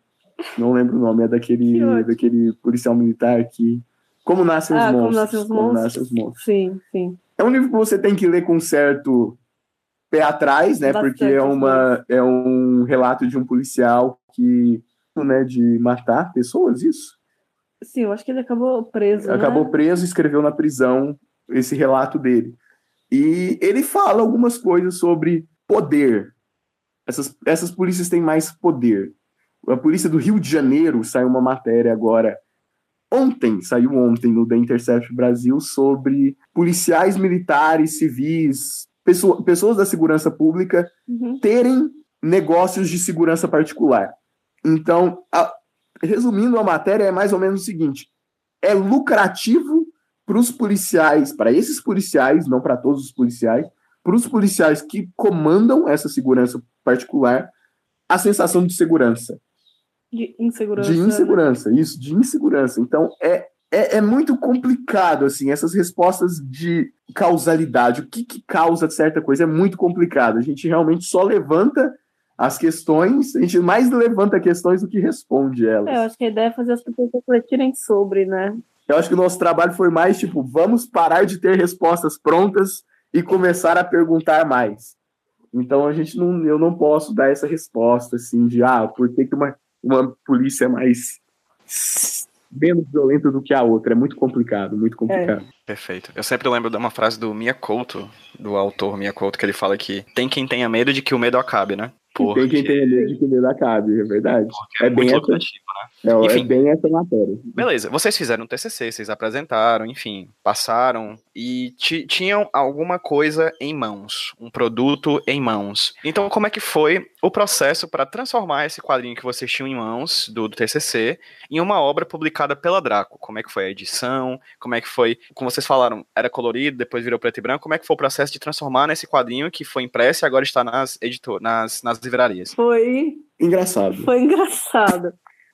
não lembro o nome, é daquele, daquele policial militar que. Como Nascem os ah, Monstros. como nascem os Como monstros. Nascem os Monstros. Sim, sim. É um livro que você tem que ler com certo pé atrás, né? Bastante, porque é, uma, é um relato de um policial que, né, de matar pessoas, isso? Sim, eu acho que ele acabou preso. acabou né? preso e escreveu na prisão esse relato dele. E ele fala algumas coisas sobre poder. Essas, essas polícias têm mais poder. A polícia do Rio de Janeiro saiu uma matéria agora. Ontem, saiu ontem no The Intercept Brasil sobre policiais militares, civis, pessoa- pessoas da segurança pública Uhum. terem negócios de segurança particular. Então, a- resumindo a matéria, é mais ou menos o seguinte: é lucrativo para os policiais, para esses policiais, não para todos os policiais, para os policiais que comandam essa segurança particular, a sensação de segurança, De insegurança. de insegurança, isso, de insegurança. Então, é, é, é muito complicado, assim, essas respostas de causalidade, o que, que causa certa coisa, é muito complicado. A gente realmente só levanta as questões, a gente mais levanta questões do que responde elas. É, eu acho que a ideia é fazer as pessoas refletirem sobre, né? Eu acho que o nosso trabalho foi mais tipo, vamos parar de ter respostas prontas e começar a perguntar mais. Então a gente não, eu não posso dar essa resposta assim de ah, por que, que uma, uma polícia é mais menos violenta do que a outra? É muito complicado, muito complicado. Perfeito. Eu sempre lembro de uma frase do Miyakoto, do autor Miyakoto, que ele fala que tem quem tenha medo de que o medo acabe, né? Tem quem tenha medo de que medo acabe, é verdade. porque é, é bem muito essa- né? É, é Enfim. bem essa matéria. Beleza, vocês fizeram um TCC, vocês apresentaram, enfim, passaram e ti- tinham alguma coisa em mãos, um produto em mãos. Então, como é que foi o processo para transformar esse quadrinho que vocês tinham em mãos do, do TCC em uma obra publicada pela Draco? Como é que foi a edição? Como é que foi, como vocês falaram, era colorido, depois virou preto e branco. Como é que foi o processo de transformar nesse quadrinho que foi impresso e agora está nas editor, nas, nas livrarias? Foi Engraçado. Foi engraçado.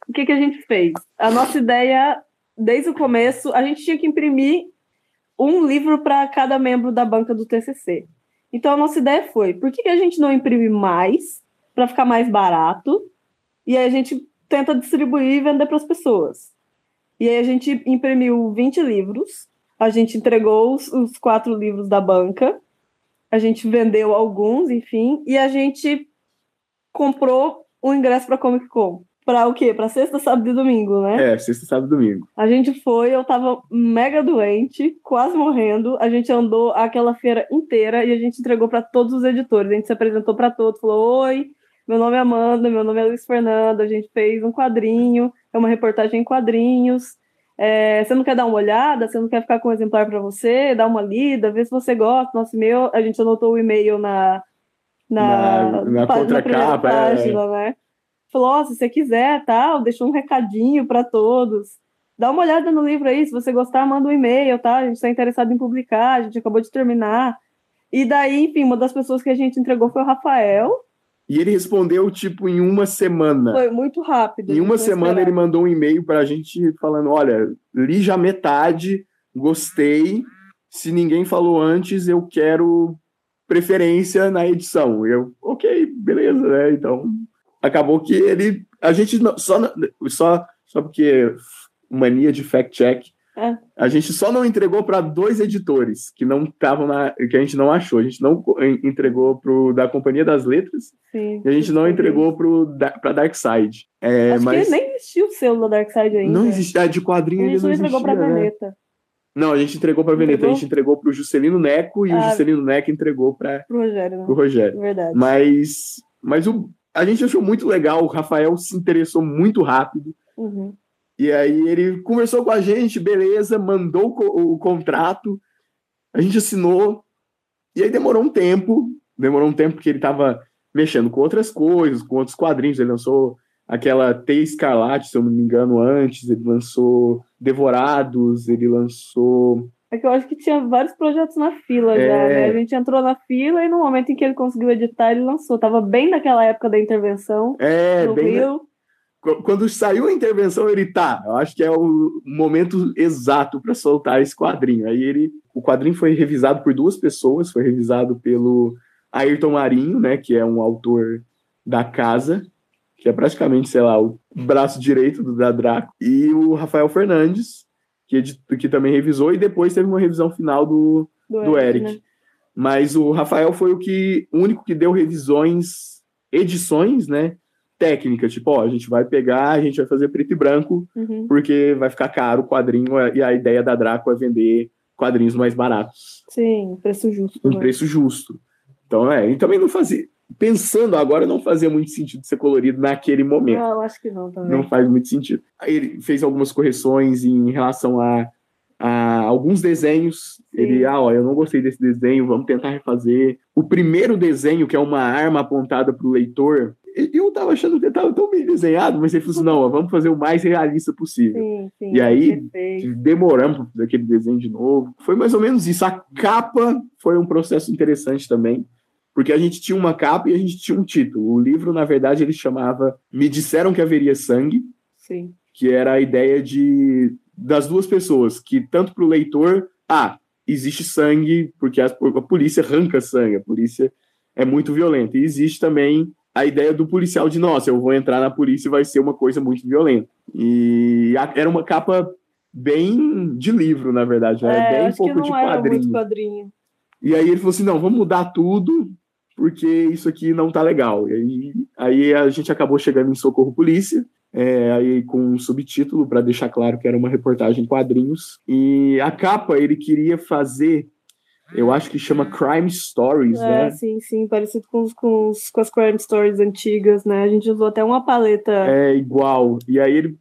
O que, que a gente fez? A nossa ideia, desde o começo, a gente tinha que imprimir um livro para cada membro da banca do TCC. Então, a nossa ideia foi: por que, que a gente não imprime mais para ficar mais barato? E aí a gente tenta distribuir e vender para as pessoas. E aí a gente imprimiu 20 livros, a gente entregou os, os quatro livros da banca, a gente vendeu alguns, enfim, e a gente comprou o ingresso para Comic Con. Para o quê? Para sexta, sábado e domingo, né? É, sexta, sábado e domingo. A gente foi, eu tava mega doente, quase morrendo. A gente andou aquela feira inteira e a gente entregou para todos os editores. A gente se apresentou para todos, falou: Oi, meu nome é Amanda, meu nome é Luiz Fernando. A gente fez um quadrinho, é uma reportagem em quadrinhos. É, você não quer dar uma olhada? Você não quer ficar com um exemplar para você? Dar uma lida, ver se você gosta. Nosso e-mail, a gente anotou o e-mail na, na, Na- na contracapa, é. página, né? Falou, ó, se você quiser, tal, deixou um recadinho para todos. dá uma olhada no livro aí, se você gostar, manda um e-mail, tá? A gente está interessado em publicar, a gente acabou de terminar. E daí, enfim, uma das pessoas que a gente entregou foi o Rafael. E ele respondeu, tipo, em uma semana. Foi muito rápido. Em uma semana esperar. ele mandou um e-mail pra gente falando: olha, li já metade, gostei. Se ninguém falou antes, eu quero preferência na edição. Eu, ok, beleza, né? Então, acabou que ele. A gente não, só, só, só porque mania de fact-check. É. A gente só não entregou para dois editores que não estavam na. que a gente não achou. A gente não entregou pro da Companhia das Letras sim, e a gente não entregou para Dark Side. É, Acho mas... que nem existia o selo da Dark Side ainda. Não existia, de quadrinho a gente não entregou para né? Veneta. Não, a gente entregou para Veneta, a gente entregou para o Juscelino Neco e ah, o Juscelino Neco entregou para o Rogério. Né? Pro Rogério. Verdade. Mas, mas o, a gente achou muito legal, o Rafael se interessou muito rápido. Uhum. E aí ele conversou com a gente, beleza, mandou o, o contrato, a gente assinou, e aí demorou um tempo, demorou um tempo porque ele estava mexendo com outras coisas, com outros quadrinhos, ele lançou aquela T Escarlate, se eu não me engano, antes, ele lançou Devorados, ele lançou... É que eu acho que tinha vários projetos na fila é... já, né? A gente entrou na fila e no momento em que ele conseguiu editar, ele lançou. Tava bem naquela época da intervenção é, no bem Rio. Quando saiu a intervenção, ele tá. Eu acho que é o momento exato para soltar esse quadrinho. Aí ele, o quadrinho foi revisado por duas pessoas, foi revisado pelo Ayrton Marinho, né, que é um autor da casa, que é praticamente, sei lá, o braço direito do da Draco, e o Rafael Fernandes, que, que também revisou, e depois teve uma revisão final do, do, do Eric. Eric. Né? Mas o Rafael foi o que o único que deu revisões, edições, né? técnica, tipo, ó, a gente vai pegar, a gente vai fazer preto e branco, uhum. porque vai ficar caro o quadrinho e a ideia da Draco é vender quadrinhos mais baratos. Sim, preço justo. Um né? preço justo. Então, é, e também não fazia, pensando agora, não fazia muito sentido ser colorido naquele momento. Não, acho que não também. Não faz muito sentido. Aí ele fez algumas correções em relação a, a alguns desenhos. Sim. Ele, ah, ó, eu não gostei desse desenho, vamos tentar refazer. O primeiro desenho, que é uma arma apontada para o leitor, eu tava achando que estava tão bem desenhado, mas ele falou assim: não, vamos fazer o mais realista possível. Sim, sim, e aí demoramos para fazer aquele desenho de novo. Foi mais ou menos isso. A capa foi um processo interessante também, porque a gente tinha uma capa e a gente tinha um título. O livro, na verdade, ele chamava Me Disseram que Haveria Sangue, sim. que era a ideia de das duas pessoas, que tanto para o leitor, ah, existe sangue, porque a, a polícia arranca sangue, a polícia é muito violenta. E existe também a ideia do policial de, nossa, eu vou entrar na polícia e vai ser uma coisa muito violenta. E a, era uma capa bem de livro, na verdade, né? É, bem pouco de quadrinho. quadrinho. E aí ele falou assim: não, vamos mudar tudo, porque isso aqui não tá legal. E aí, aí a gente acabou chegando em Socorro Polícia, é, aí com um subtítulo para deixar claro que era uma reportagem em quadrinhos. E a capa ele queria fazer eu acho que chama Crime Stories, é, né? Sim, sim, parecido com, com, com, as Crime Stories antigas, né? A gente usou até uma paleta. É, igual. E aí ele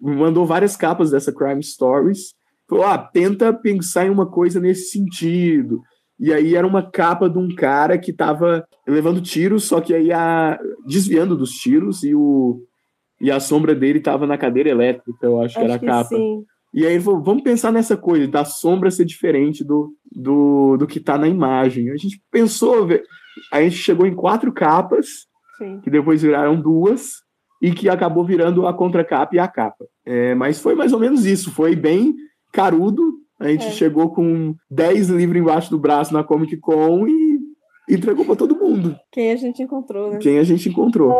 mandou várias capas dessa Crime Stories. Falou, ah, tenta pensar em uma coisa nesse sentido. E aí era uma capa de um cara que tava levando tiros, só que aí a, desviando dos tiros e, o, e a sombra dele tava na cadeira elétrica, eu acho, acho que era a capa. Sim. E aí ele falou, vamos pensar nessa coisa, da sombra ser diferente do, do, do que está na imagem. A gente pensou, a gente chegou em quatro capas, Sim. que depois viraram duas, e que acabou virando a contracapa e a capa. É, mas foi mais ou menos isso, foi bem carudo. A gente é. chegou com 10 livros embaixo do braço na Comic Con e entregou para todo mundo. Quem a gente encontrou, né? Quem a gente encontrou.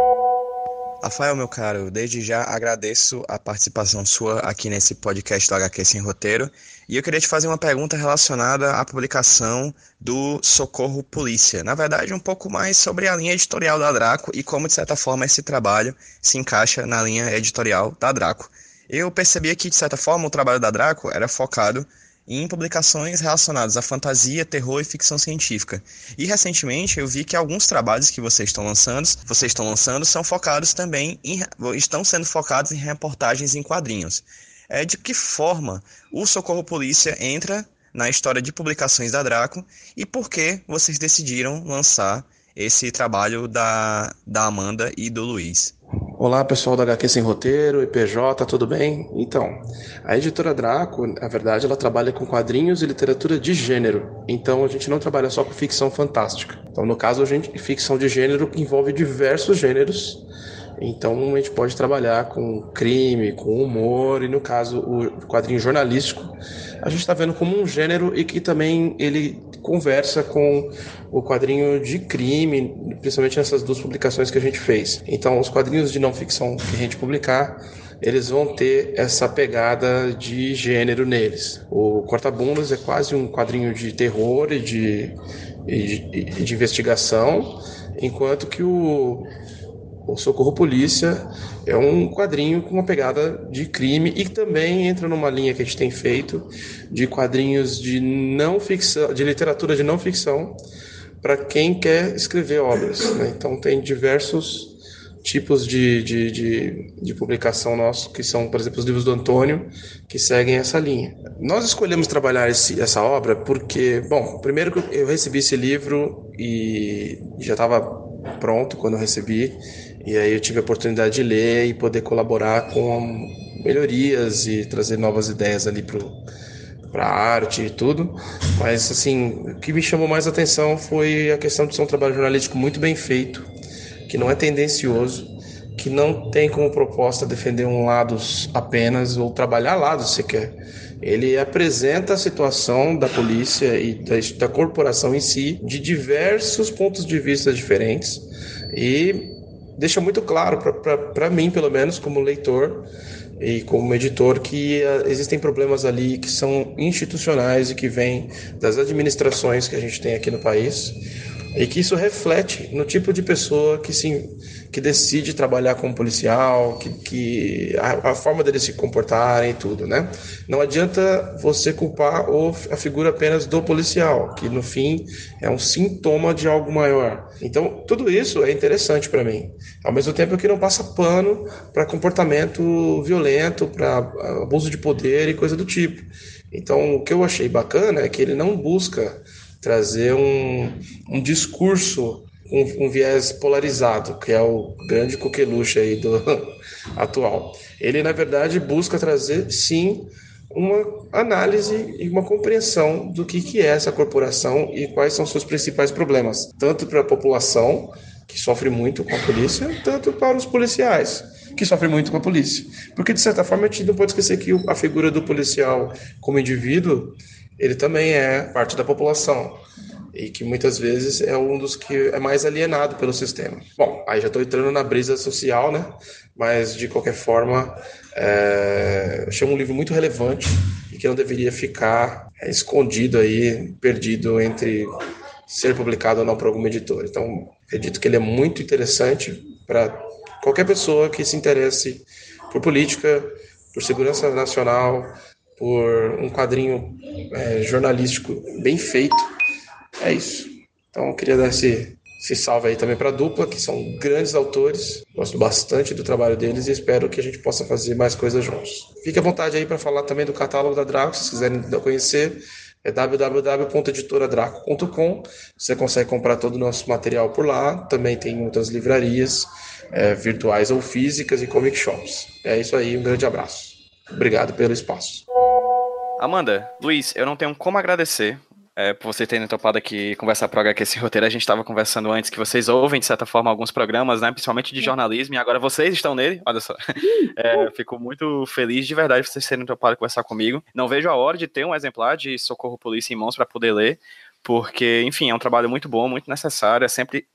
Rafael, meu caro, desde já agradeço a participação sua aqui nesse podcast do HQ Sem Roteiro. E eu queria te fazer uma pergunta relacionada à publicação do Socorro Polícia. Na verdade, um pouco mais sobre a linha editorial da Draco e como, de certa forma, esse trabalho se encaixa na linha editorial da Draco. Eu percebi que, de certa forma, o trabalho da Draco era focado em publicações relacionadas à fantasia, terror e ficção científica. E recentemente eu vi que alguns trabalhos que vocês estão lançando, vocês estão lançando, são focados também em, estão sendo focados em reportagens em quadrinhos. É de que forma o Socorro Polícia entra na história de publicações da Draco e por que vocês decidiram lançar esse trabalho da, da Amanda e do Luiz? Olá, pessoal da HQ Sem Roteiro, IPJ, tudo bem? Então, a editora Draco, na verdade, ela trabalha com quadrinhos e literatura de gênero. Então, a gente não trabalha só com ficção fantástica. Então, no caso, a gente ficção de gênero envolve diversos gêneros. Então, a gente pode trabalhar com crime, com humor e, no caso, o quadrinho jornalístico, a gente está vendo como um gênero e que também ele conversa com o quadrinho de crime, principalmente nessas duas publicações que a gente fez. Então, os quadrinhos de não ficção que a gente publicar, eles vão ter essa pegada de gênero neles. O Corta-Bundas é quase um quadrinho de terror e de, e de, de investigação, enquanto que o o Socorro Polícia é um quadrinho com uma pegada de crime e também entra numa linha que a gente tem feito de quadrinhos de não ficção, de literatura de não ficção para quem quer escrever obras. Né? Então tem diversos tipos de, de, de, de, publicação nosso, que são, por exemplo, os livros do Antônio, que seguem essa linha. Nós escolhemos trabalhar esse, essa obra porque, bom, primeiro que eu recebi esse livro e já estava pronto quando eu recebi, e aí eu tive a oportunidade de ler e poder colaborar com melhorias e trazer novas ideias ali para a arte e tudo. Mas assim, o que me chamou mais atenção foi a questão de ser um trabalho jornalístico muito bem feito, que não é tendencioso, que não tem como proposta defender um lado apenas ou trabalhar lados sequer. Ele apresenta a situação da polícia e da, da corporação em si de diversos pontos de vista diferentes e deixa muito claro para mim, pelo menos, como leitor e como editor, que uh, existem problemas ali que são institucionais e que vêm das administrações que a gente tem aqui no país e que isso reflete no tipo de pessoa que se que decide trabalhar como policial, que, que a, a, forma deles se comportarem e tudo, né? Não adianta você culpar o, a figura apenas do policial, que no fim é um sintoma de algo maior. Então, tudo isso é interessante para mim. Ao mesmo tempo que não passa pano para comportamento violento, para abuso de poder e coisa do tipo. Então, o que eu achei bacana é que ele não busca trazer um, um discurso um, um, viés polarizado, que é o grande coqueluche aí do (laughs) atual. Ele, na verdade, busca trazer, sim, uma análise e uma compreensão do que, que é essa corporação e quais são seus principais problemas, tanto para a população, que sofre muito com a polícia, tanto para os policiais, que sofrem muito com a polícia. Porque, de certa forma, a gente não pode esquecer que a figura do policial como indivíduo, ele também é parte da população e que muitas vezes é um dos que é mais alienado pelo sistema. Bom, aí já estou entrando na brisa social, né? Mas de qualquer forma, é... achei um livro muito relevante e que não deveria ficar é, escondido aí, perdido entre ser publicado ou não por alguma editora. Então, acredito que ele é muito interessante para qualquer pessoa que se interesse por política, por segurança nacional, por um quadrinho é, jornalístico bem feito é isso. Então eu queria dar esse, esse salve aí também para a dupla, que são grandes autores. Gosto bastante do trabalho deles e espero que a gente possa fazer mais coisas juntos. Fique à vontade aí para falar também do catálogo da Draco, se quiserem conhecer. É www.editoradraco.com. Você consegue comprar todo o nosso material por lá. Também tem outras livrarias é, virtuais ou físicas e comic shops. É isso aí, um grande abraço. Obrigado pelo espaço. Amanda, Luiz, eu não tenho como agradecer é, por vocês terem topado aqui conversar pro HQ esse roteiro. A gente estava conversando antes que vocês ouvem, de certa forma, alguns programas, né? Principalmente de jornalismo, e agora vocês estão nele. Olha só. (laughs) É, fico muito feliz de verdade vocês terem topado conversar comigo. Não vejo a hora de ter um exemplar de Socorro Polícia em mãos para poder ler, porque, enfim, é um trabalho muito bom, muito necessário, é sempre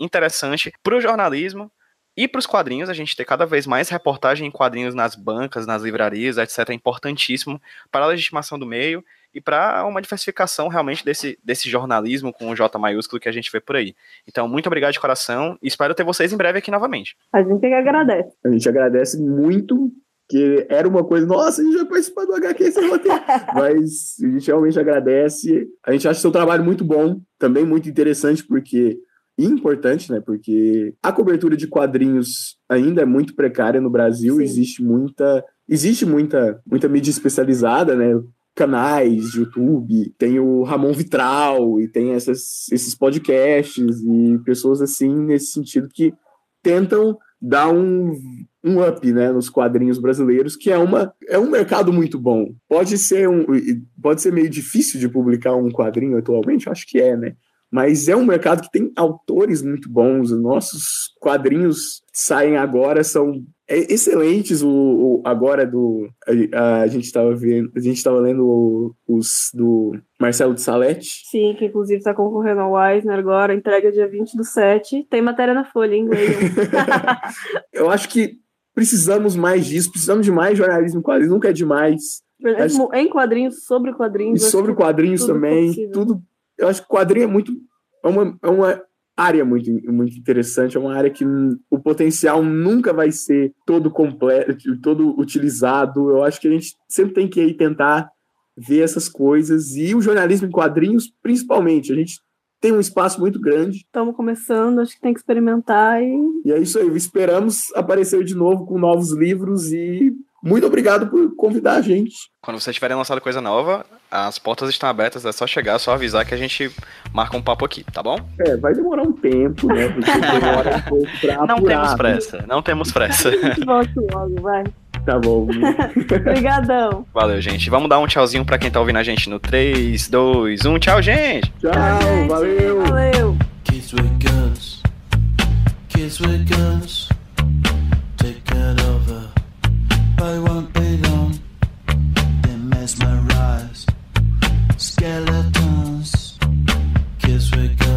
interessante para o jornalismo e para os quadrinhos, a gente ter cada vez mais reportagem em quadrinhos nas bancas, nas livrarias, etc., é importantíssimo para a legitimação do meio e para uma diversificação realmente desse, desse jornalismo com o J maiúsculo que a gente vê por aí. Então, muito obrigado de coração e espero ter vocês em breve aqui novamente. A gente que agradece. A gente agradece muito, que era uma coisa, nossa, a gente vai participar do HQ sem roteiro. Mas a gente realmente agradece. A gente acha seu trabalho muito bom, também muito interessante, porque importante, né? Porque a cobertura de quadrinhos ainda é muito precária no Brasil, Sim. existe muita existe muita muita mídia especializada, né? canais de YouTube, tem o Ramon Vitral e tem essas, esses podcasts e pessoas assim nesse sentido que tentam dar um, um up né, nos quadrinhos brasileiros, que é, uma, é um mercado muito bom. Pode ser, um, pode ser meio difícil de publicar um quadrinho atualmente, acho que é, né? Mas é um mercado que tem autores muito bons. Os nossos quadrinhos saem agora, são é excelentes. O, o, agora do a, a gente estava vendo a gente estava lendo os do Marcelo de Salete. Sim que inclusive está concorrendo ao Eisner agora entrega dia 20 do 7 tem matéria na folha em inglês (laughs) (laughs) eu acho que precisamos mais disso precisamos de mais jornalismo quadrinhos. Nunca é demais. Em quadrinhos sobre quadrinhos e sobre quadrinhos também possível. tudo eu acho que quadrinho é muito é uma, é uma área muito, muito interessante, é uma área que o potencial nunca vai ser todo completo, todo utilizado. Eu acho que a gente sempre tem que aí tentar ver essas coisas e o jornalismo em quadrinhos, principalmente. A gente tem um espaço muito grande. Estamos começando, acho que tem que experimentar e. E é isso aí. Esperamos aparecer de novo com novos livros e muito obrigado por convidar a gente. Quando vocês tiverem lançado coisa nova, as portas estão abertas, é só chegar, só avisar que a gente marca um papo aqui, tá bom? É, vai demorar um tempo, né? (laughs) Porque demora um pouco pra Não apurar, temos pressa, né? não temos pressa. (laughs) Volte logo, vai. Tá bom. (laughs) Obrigadão. Valeu, gente. Vamos dar um tchauzinho pra quem tá ouvindo a gente no 3, 2, 1. Tchau, gente. Tchau, Tchau valeu. Valeu. Kids with guns. Kids with guns. Over. I won't be long. They're mesmerized. Skeletons. Kids with guns.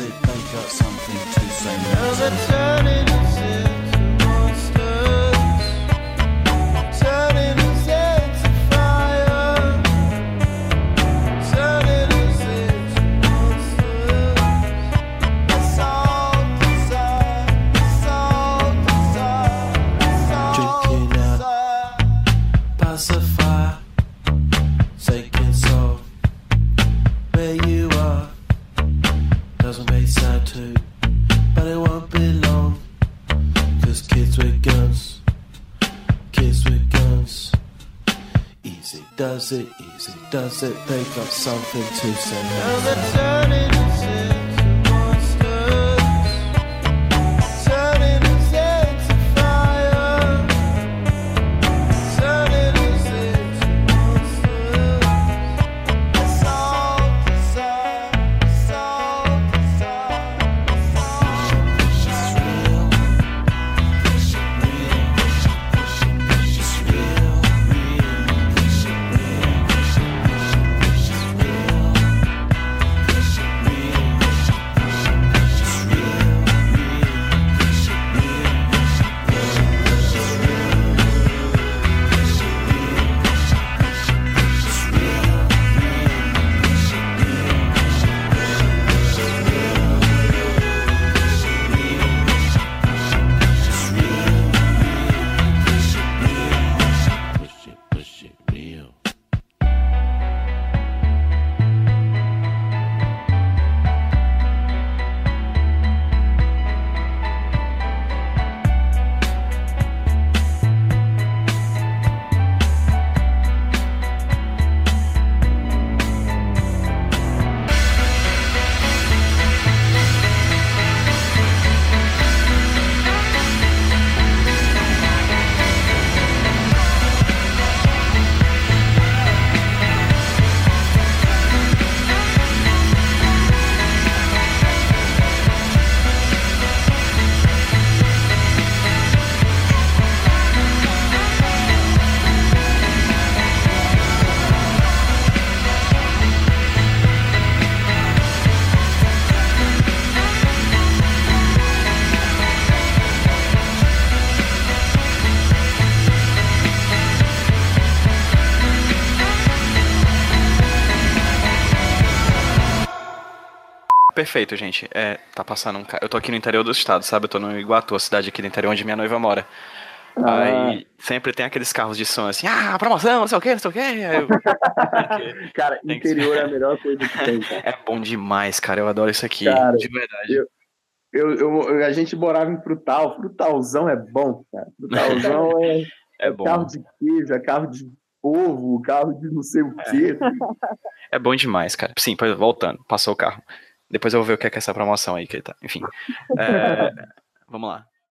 It. They got something to say. Now does it, easy does it. They got something to say. Perfeito, gente. É, tá passando um ca... Eu tô aqui no interior do estado, sabe? Eu tô no Iguatu, a cidade aqui do interior onde minha noiva mora. Ah. Aí sempre tem aqueles carros de som assim, ah, promoção, não sei o que, não sei o (laughs) que. Cara, Tem que interior é a melhor coisa que tem, cara. É bom demais, cara. Eu adoro isso aqui. Cara, de verdade. eu- Eu, eu- a gente morava em Frutal. Frutalzão é bom, cara. Frutalzão (laughs) é, É bom. carro de queijo, é carro de ovo, carro de não sei o quê. É bom demais, cara. Sim, pois, voltando, passou o carro. Depois eu vou ver o que é que é essa promoção aí que ele tá. Enfim. (laughs) É, vamos lá.